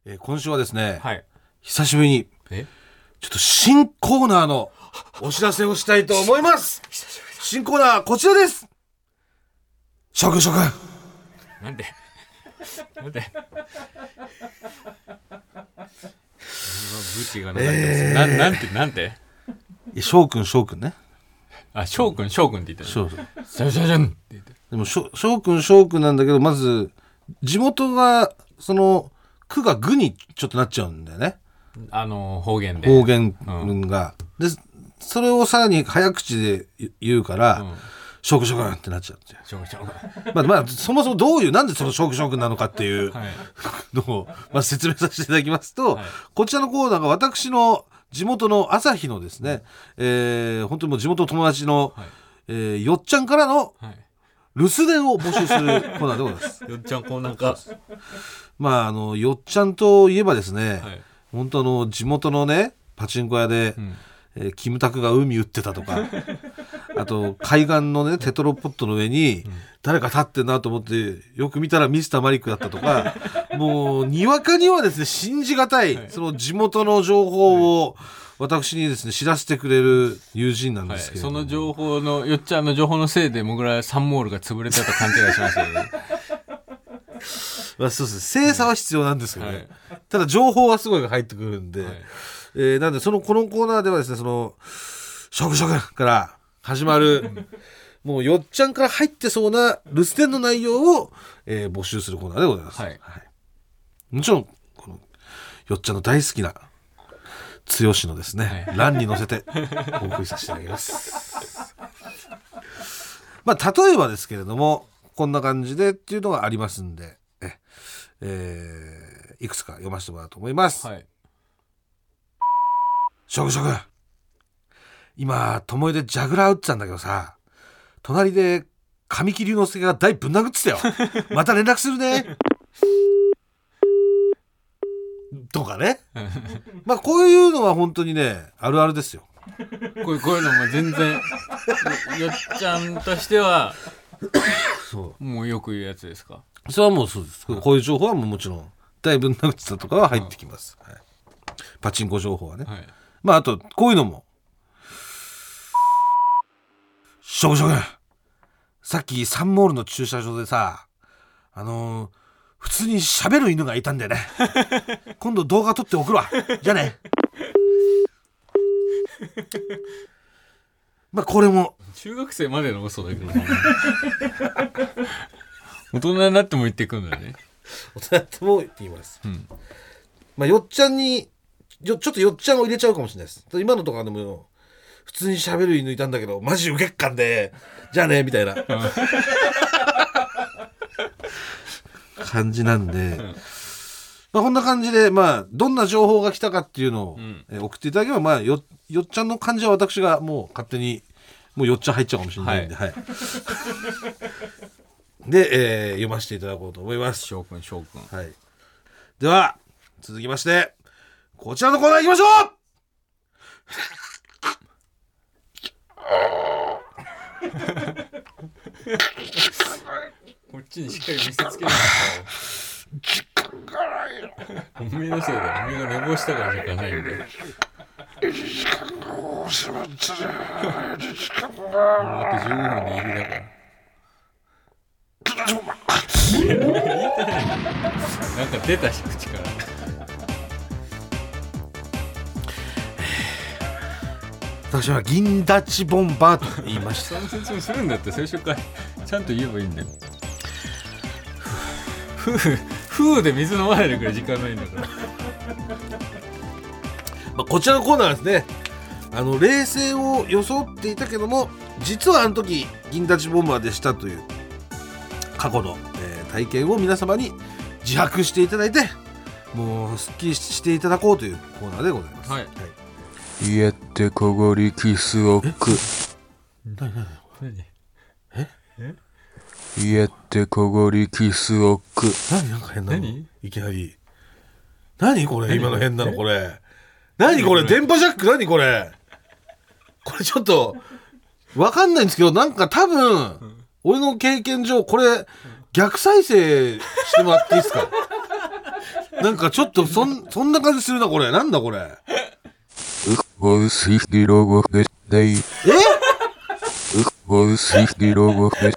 S1: えー今週はですね、
S2: はい。
S1: 久しぶりに
S2: え？
S1: ちょっと新コーナーのお知らせをしたいと思います。新コーナーこちらです。諸君諸君
S2: なんで？なんでブチが流れてます、
S1: えー。
S2: なんなんてなんて？
S1: いや翔くん翔くんね。
S2: あ翔くん翔くんって言ってる
S1: 翔そう。
S2: じゃじゃじゃんって言って
S1: でも翔翔くん翔くんなんだけどまず地元がその区が具にちょっとなっちゃうんだよね。
S2: あの方言で。
S1: 方言が、でそれをさらに早口で言言うから
S2: うん「
S1: 翔くん翔くん」ってなっちゃって。
S2: 翔くん翔くん
S1: まあまあそもそもどういうなんでその翔くん翔くんなのかっていう
S2: はい。
S1: のを、まあ、説明させていただきますと、
S2: はい。
S1: こちらのコーナーが私の地元の朝日のですね、えー本当にもう地元の友達の、
S2: はい。
S1: えーよっちゃんからの
S2: はい。
S1: 留守電を募集するコーナーでございます。[LAUGHS]
S2: よっちゃんこうなんか。
S1: まああのよっちゃんといえばですね、
S2: はい。
S1: 本当あの地元のねパチンコ屋で、
S2: うん
S1: えーキムタクが海打ってたとか。[LAUGHS] あと海岸のねテトロポットの上に誰か立ってんなと思ってよく見たらミスターマリックだったとか。もうにわかにはですね信じがたい、
S2: はい。
S1: その地元の情報を私にですね知らせてくれる友人なん
S2: はい、
S1: ですけれども、
S2: その情報のよっちゃんの情報のせいでもぐらサンモールが潰れたと勘違いしましたけど、[LAUGHS]
S1: まあ、そうです精査は必要なんですけどね、
S2: はい。
S1: ただ情報はすごい入ってくるんで、
S2: はい
S1: えーなんでそのこのコーナーではですねその「食食」から始まる [LAUGHS] もうよっちゃんから入ってそうな留守電の内容を、えー募集するコーナーでございます、
S2: はい。
S1: もちろんこのよっちゃんの大好きな剛のですね、欄に乗せて [LAUGHS] お送りさせていただきます。まあ例えばですけれどもこんな感じでっていうのがありますんでええーいくつか読ませてもらおうと思います、
S2: はい、
S1: 食食今、ともえでジャグラー打ってたんだけどさ、隣で神木隆之介が大ぶん殴ってたよ。[LAUGHS] また連絡するね。とかね。まあこういうのは本当にね、あるあるですよ。
S2: こういうこういうのも全然 [LAUGHS] よっちゃんとしては
S1: そ
S2: もうよく言うやつですか？
S1: う。それはもうそうです。こういう情報はもうもちろん、大ぶん殴ってたとかは入ってきます。はい、パチンコ情報はね。
S2: はい
S1: まああと、こういうのも。食食さっきサンモールの駐車場でさ、あのー普通に喋る犬がいたんだよね。[LAUGHS] 今度動画撮って送るわ。じゃあね。まあこれも、
S2: 中学生までの嘘だけどな [LAUGHS] 大人になっても言ってくんだよね
S1: 大人とも言っています。
S2: うん
S1: まあよっちゃんに、よちょっとよっちゃんを入れちゃうかもしれないです。今のとかでも、普通に喋る犬いたんだけど、マジ受けっかんで、じゃあね、みたいな。感じなんで、まあ、こんな感じで、まあ、どんな情報が来たかっていうのを、
S2: ん
S1: えー送っていただければ、まあ、よよっちゃんの感じは私がもう勝手に、もうよっちゃん入っちゃうかもしれないんで、はい。で、えー読ませていただこうと思います。
S2: 翔くん翔くん
S1: はい。では、続きまして、こちらのコーナー行きましょう。
S2: こっちにしっかり見せつけなかったおめえのせいだよ。おめえが寝坊したから時間ないんだよもうあと15分で。入りだからなんか出たし口から。
S1: 私は銀立ちボンバーと言いました。
S2: その説明するんだって最初から。[LAUGHS] ちゃんと言えばいいんだよ。ふうふうで水飲まれるくらい時間ないんだから。[LAUGHS]
S1: まあ、こちらのコーナーはですね、あの、冷静を装っていたけども、実はあの時、銀立ちボンバーでしたという、過去の、えー体験を皆様に自白していただいて、もう、すっきりしていただこうというコーナーでございます。
S2: はい
S3: やってこごりキスをく
S1: 何何
S2: 何
S3: やってこごりキスをく
S1: 何なんか変なの
S2: 何
S1: いきなり。何これ今の変なのこれ。何これ電波ジャック何これこれちょっと、わかんないんですけど、なんか多分、俺の経験上、これ、逆再生してもらっていいですかなんかちょっとそん、そんな感じするな、これ。なんだこれ。
S3: うおすひろごへでい
S1: え
S3: うおすひろごへで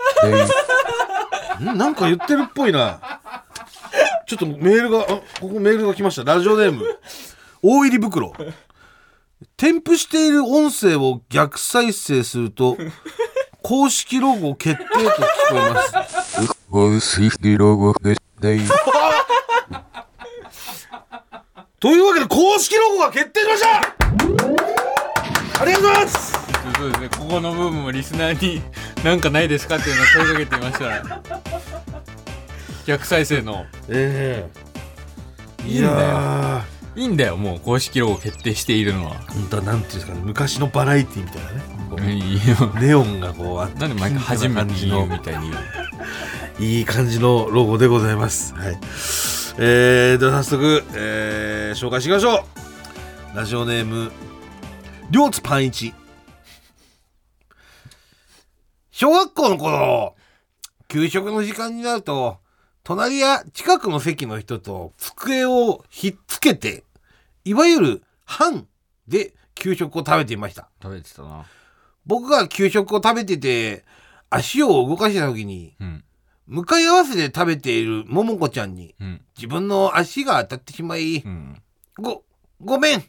S3: い
S1: んなんか言ってるっぽいな。ちょっとメールが、あここメールが来ました。ラジオネーム。大入り袋。添付している音声を逆再生すると、公式ロゴ決定と聞こえます。
S3: うおすひろごへでい
S1: というわけで公式ロゴが決定しましたありがとうございます。
S2: そうですねここの部分もリスナーに何かないですかっていうのを問いかけていました。ら逆再生の。
S1: ええ。
S2: いいんだよ。
S1: や
S2: いいんだよもう公式ロゴ決定しているのは。
S1: ーほんとなんていうんですかね昔のバラエティみたいなね。こう
S2: いいよ
S1: ネオンがこうあって
S2: なんで毎回初めて言うみたいに。言 [LAUGHS] う
S1: いい感じのロゴでございます。はい。えー、では早速、えー、紹介していきましょう。ラジオネーム、りょうつパンイチ。小学校の頃、給食の時間になると、隣や近くの席の人と机をひっつけて、いわゆる班で給食を食べていました。
S2: 食べてたな。
S1: 僕が給食を食べてて足を動かした時に
S2: うん。
S1: 向かい合わせで食べている桃子ちゃんに
S2: うん。
S1: 自分の足が当たってしまい
S2: うん「
S1: ごごめん!」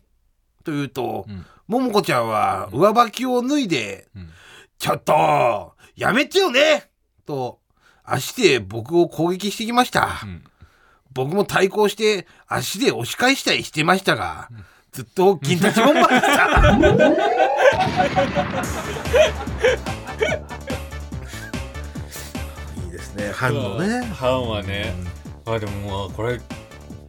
S1: と言うと、
S2: うん。
S1: 桃子ちゃんは上履きを脱いで
S2: うん「
S1: ちょっとやめてよね!」と足で僕を攻撃してきました、
S2: うん。
S1: 僕も対抗して足で押し返したりしてましたが、ずっと銀立ちボンバーでしたいいですね班のね。
S2: 班はね。あでもまあこれ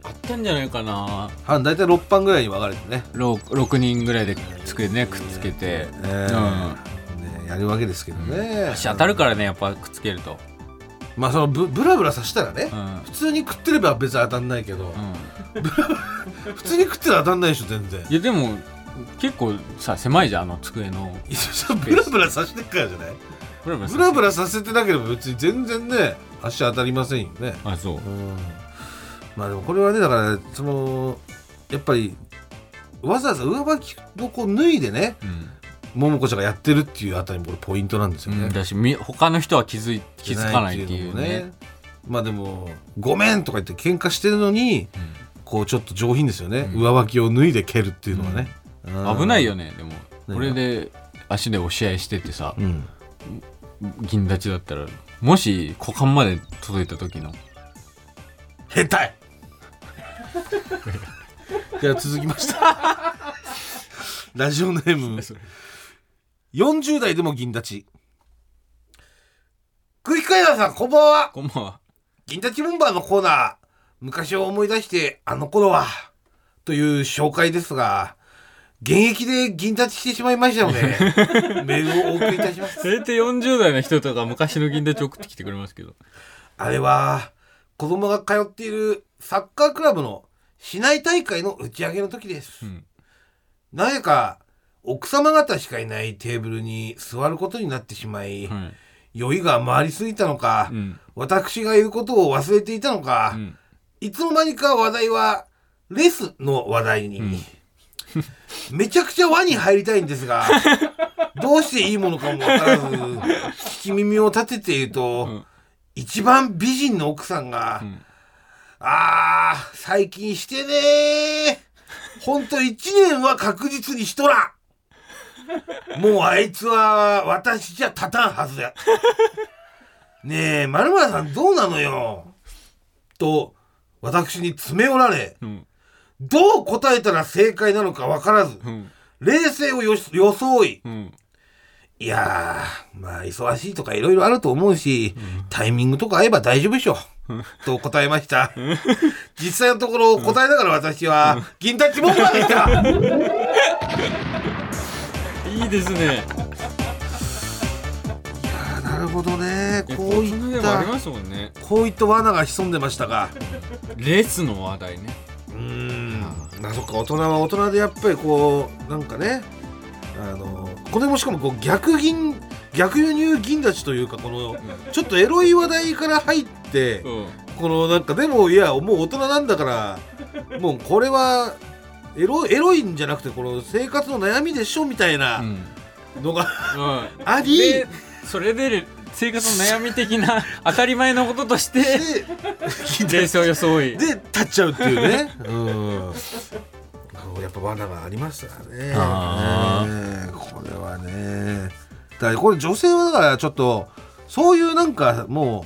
S2: あったんじゃないかな。
S1: 班大体6班ぐらいに分かれてね。
S2: 6, 6人ぐらいで机ねくっつけて、
S1: え。ーねやるわけですけどね、
S2: 足当たるからねやっぱくっつけると。
S1: まあそのブブラブラさしたらね、
S2: うん。
S1: 普通に食ってれば別に当たんないけど、
S2: うん。[LAUGHS]
S1: 普通に食ってたら当たんないでしょ全然。
S2: いやでも結構さ狭いじゃんあの机の。
S1: ブラブラさしてっからじゃない？
S2: ブラブラ
S1: ブラブラさせてなければ別に全然ね足当たりませんよね。
S2: あそう。
S1: うんまあでもこれはねだからそのやっぱりわざわざ上履きをこう脱いでね
S2: うん。
S1: 桃子ちゃんがやってるっていうあたりもこれポイントなんですよね、
S2: うん。だしみ他の人は気づい気づかないっていうね。
S1: まあでも「ごめん」とか言って喧嘩してるのにこうちょっと上品ですよね、
S2: うん。
S1: 上履きを脱いで蹴るっていうのはね、うん。
S2: 危ないよね。でもこれで足で押し合いしててさ
S1: うん。
S2: 銀立ちだったらもし股間まで届いた時の
S1: 変態 [LAUGHS] では続きました [LAUGHS] ラジオネーム。40代でも銀立ち。空気階段さんこんばんは。
S2: こんばんは。
S1: 銀立ちボンバーのコーナー。昔を思い出してあの頃は。という紹介ですが現役で銀立ちしてしまいましたので [LAUGHS] メールをお送りいたします。
S2: せいて40代の人とか昔の銀立ち送ってきてくれますけど。
S1: あれは子供が通っているサッカークラブの市内大会の打ち上げの時です、
S2: うん。
S1: なぜか奥様方しかいないテーブルに座ることになってしまい、
S2: はい。
S1: 酔いが回りすぎたのか、
S2: うん。
S1: 私がいることを忘れていたのか、
S2: うん。
S1: いつの間にか話題はレスの話題に、
S2: うん。[LAUGHS]
S1: めちゃくちゃ輪に入りたいんですが [LAUGHS] どうしていいものかもわからず [LAUGHS] 聞き耳を立てていると、
S2: うん。
S1: 一番美人の奥さんが、
S2: うん
S1: あー最近してねー。ほんと一年は確実にしとらん。もうあいつは私じゃ立たんはずだねえ丸村さんどうなのよ。と私に詰め寄られ
S2: うん。
S1: どう答えたら正解なのか分からず
S2: うん。
S1: 冷静をよ装い。
S2: うん。
S1: いやーまあ忙しいとかいろいろあると思うし、タイミングとか合えば大丈夫でしょと答えました？実際のところ答えながら私は銀タッチボンバーでした。
S2: いいですね。
S1: あなるほどね。こういっ
S2: もあり
S1: た
S2: ますもんね。
S1: こういった罠が潜んでましたが
S2: レースの話題ね。
S1: うーん。まあ。そっか大人は大人でやっぱりこうなんかねあのこれもしかもこう逆銀逆輸入銀立ちというかこのちょっとエロい話題から入って、
S2: うん。
S1: このなんかでもいやもう大人なんだからもうこれはエロエロいんじゃなくてこの生活の悩みでしょみたいな
S2: うん。
S1: のが
S2: うん。
S1: あり、
S2: でそれで生活の悩み的な [LAUGHS] 当たり前のこととして
S1: で
S2: 冷静を装い。
S1: で立っちゃうっていうね。うん。やっぱ罠がありましたね。これはねだこれ女性はだからちょっとそういうなんかも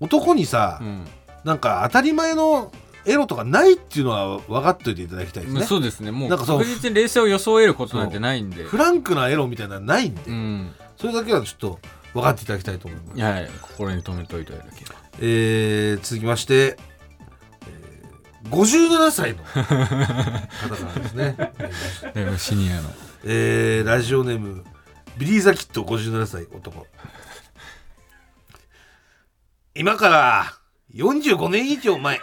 S1: う男にさ、
S2: うん。
S1: なんか当たり前のエロとかないっていうのは分かっといていただきたいですね。
S2: そうですね。もう確実に冷静を装えることなんてないんで。
S1: フランクなエロみたいなのないんで、
S2: うん。
S1: それだけはちょっと分かっていただきたいと思います。
S2: はい心に留めておいていただければ。
S1: えー、続きまして、えー、57歳の方からですね。[LAUGHS]
S2: シニアの。
S1: えー、ラジオネーム、ビリー・ザ・キッド57歳男。今から45年以上前、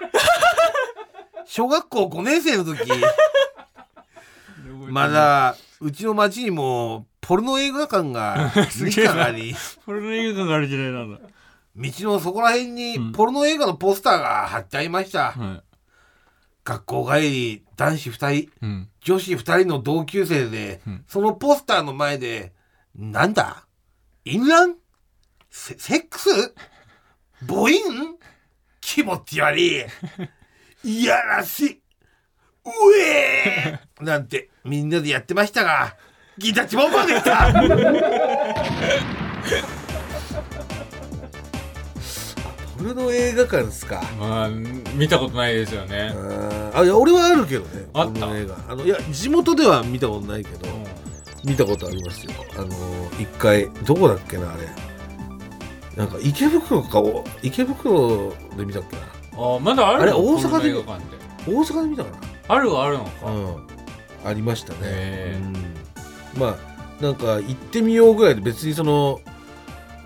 S1: 小学校5年生の時、まだうちの町にもポルノ映画館が2館あり、
S2: これの映画がある時代なんだ。
S1: 道のそこら辺に
S2: うん。
S1: ポルノ映画のポスターが貼ってありました。
S2: はい。
S1: 学校帰り男子2人
S2: うん
S1: 女子2人の同級生で、
S2: うん
S1: そのポスターの前でなんだ？淫乱セセックス？母音？気持ち悪い。いやらしい。うえー！なんてみんなでやってましたがギタチボンバーでした。これの映画館ですか？
S2: まあ見たことないですよね。
S1: ああいや俺はあるけどね
S2: あった？
S1: この映画。あのいや地元では見たことないけど、見たことありますよ。あの一回どこだっけなあれ。なんか池袋かお池袋で見たっけな。
S2: あまだあるの？
S1: あれ大阪で大阪で見たか
S2: あるはあるのか、
S1: なうん。ありましたね。
S2: へ
S1: うん。まあなんか行ってみようぐらいで別にその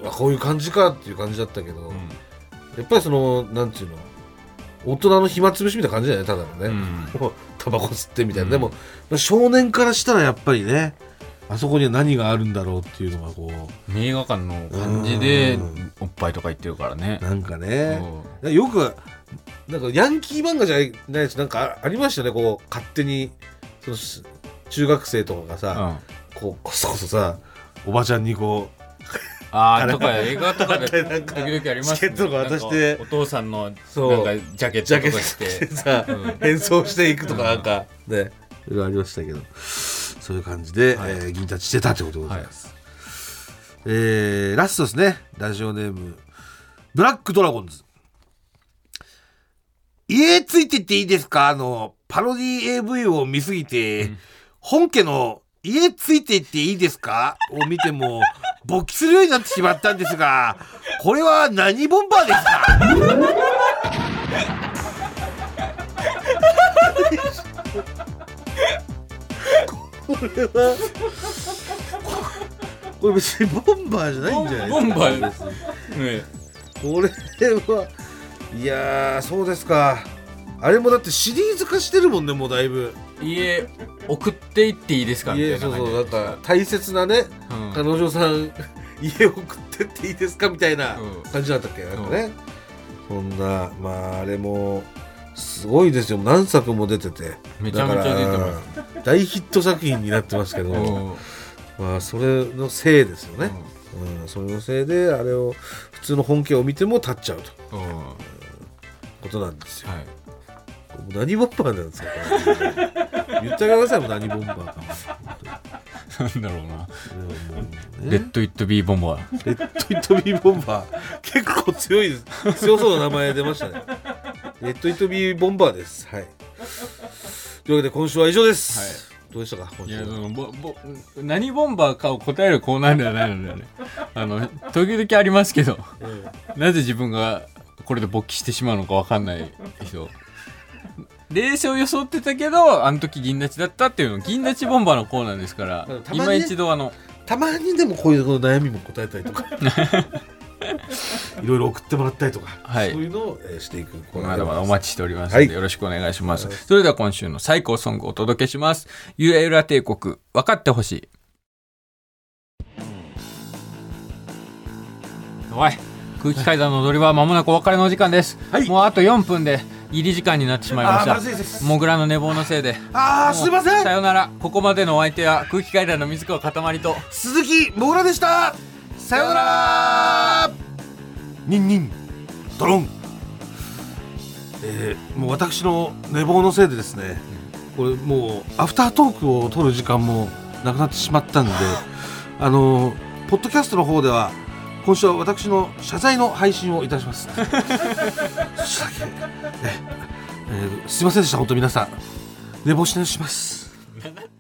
S1: あこういう感じかっていう感じだったけど、
S2: うん。
S1: やっぱりそのなんていうの？大人の暇つぶしみたいな感じじゃないただのね、
S2: うん。[LAUGHS]
S1: タバコ吸ってみたいな、
S2: うん。
S1: でも少年からしたらやっぱりねあそこには何があるんだろうっていうのがこ
S2: 映画館の感じで
S1: うん。
S2: おっぱいとか言ってるからね。
S1: うなんかね。
S2: うん。
S1: よくなんかヤンキー漫画じゃないしなんかあありましたね。こう勝手にそのし中学生とかがさ、こうこそこそさおばちゃんにこ
S2: ああとか映画とかで [LAUGHS]
S1: なんか
S2: 時々あります
S1: チケットとか渡して
S2: お父さんのなんかジャケッ
S1: うジャケット
S2: トとかし
S1: しててさ、
S2: うん。
S1: 変装していくとかなんか、ねいろいろありましたけどそういう感じで、
S2: はい。
S1: えー銀立ちしてたってことでございます、えーラストですね。ラジオネームブラックドラゴンズ。家ついてっていいですか？あのパロディ AV を見すぎて、本家の家ついていっていいですか？を見ても勃起するようになってしまったんですがこれは何ボンバーですか？[LAUGHS] これはこれ別にボンバーじゃないんじゃない
S2: ボンバー
S1: 別に
S2: ね。
S1: これはいやーそうですか。あれもだってシリーズ化してるもんねもうだいぶ。
S2: 家送っていっていいですか？みたいな
S1: 家そうそうなん
S2: 感じで
S1: か大切なね
S2: うん。
S1: 彼女さん [LAUGHS] 家送ってっていいですか？みたいな
S2: うん。
S1: 感じだったっけ？なんかね、そんなまああれもすごいですよ。何作も出てて。
S2: めちゃめちゃ出てます。
S1: す大ヒット作品になってますけど、
S2: うん。
S1: まあそれのせいですよね、うん、それのせいであれを普通の本家を見ても立っちゃうと。
S2: うん。うん
S1: ことなんですよ。
S2: はい。
S1: 何ボンバーなんですか言ってくださいもう何ボンバーか。
S2: なんだろうな。 Let It Be ボンバー。
S1: Let It Be ボンバー。結構強いです。強そうな名前出ましたね Let It Be ボンバーです。はい。というわけで今週は以上です、どうでしたか？今週は。
S2: のボボ何ボンバーかを答えるコーナーではないのでね。[LAUGHS] あの時々ありますけど
S1: え
S2: なぜ自分がこれで勃起してしまうのか分かんない人。冷静を装ってたけどあの時銀立ちだったっていうの銀立ちボンバーのコーナーですから今一度あの
S1: えたまにでもこういう悩みも答えたりとか [LAUGHS] [LAUGHS] いろいろ送ってもらったりとか、
S2: はい。
S1: そういうのを、えーしていくコーナー
S2: まだまだお待ちしておりますので、
S1: はい。
S2: よろしくお願いします、
S1: はい。
S2: それでは今週の最高ソングをお届けします。ゆらゆら帝国分かってほしい。おい空気階段の踊り場は間もなくお別れのお時間です、
S1: はい。
S2: もうあと4分で入り時間になってしまいました。モグラの寝坊のせいで。
S1: あーすいません。
S2: さよなら。ここまでのお相手は空気階段の水川かたまりと。
S1: 鈴木もぐらでしたさようなら。ニンニン。ドロン。えーもう私の寝坊のせいでですねこれもうアフタートークを取る時間もなくなってしまったんで [LAUGHS] あのポッドキャストの方では今週は私の謝罪の配信をいたします。[LAUGHS] ええーすいませんでした本当皆さん。寝坊しなします [LAUGHS]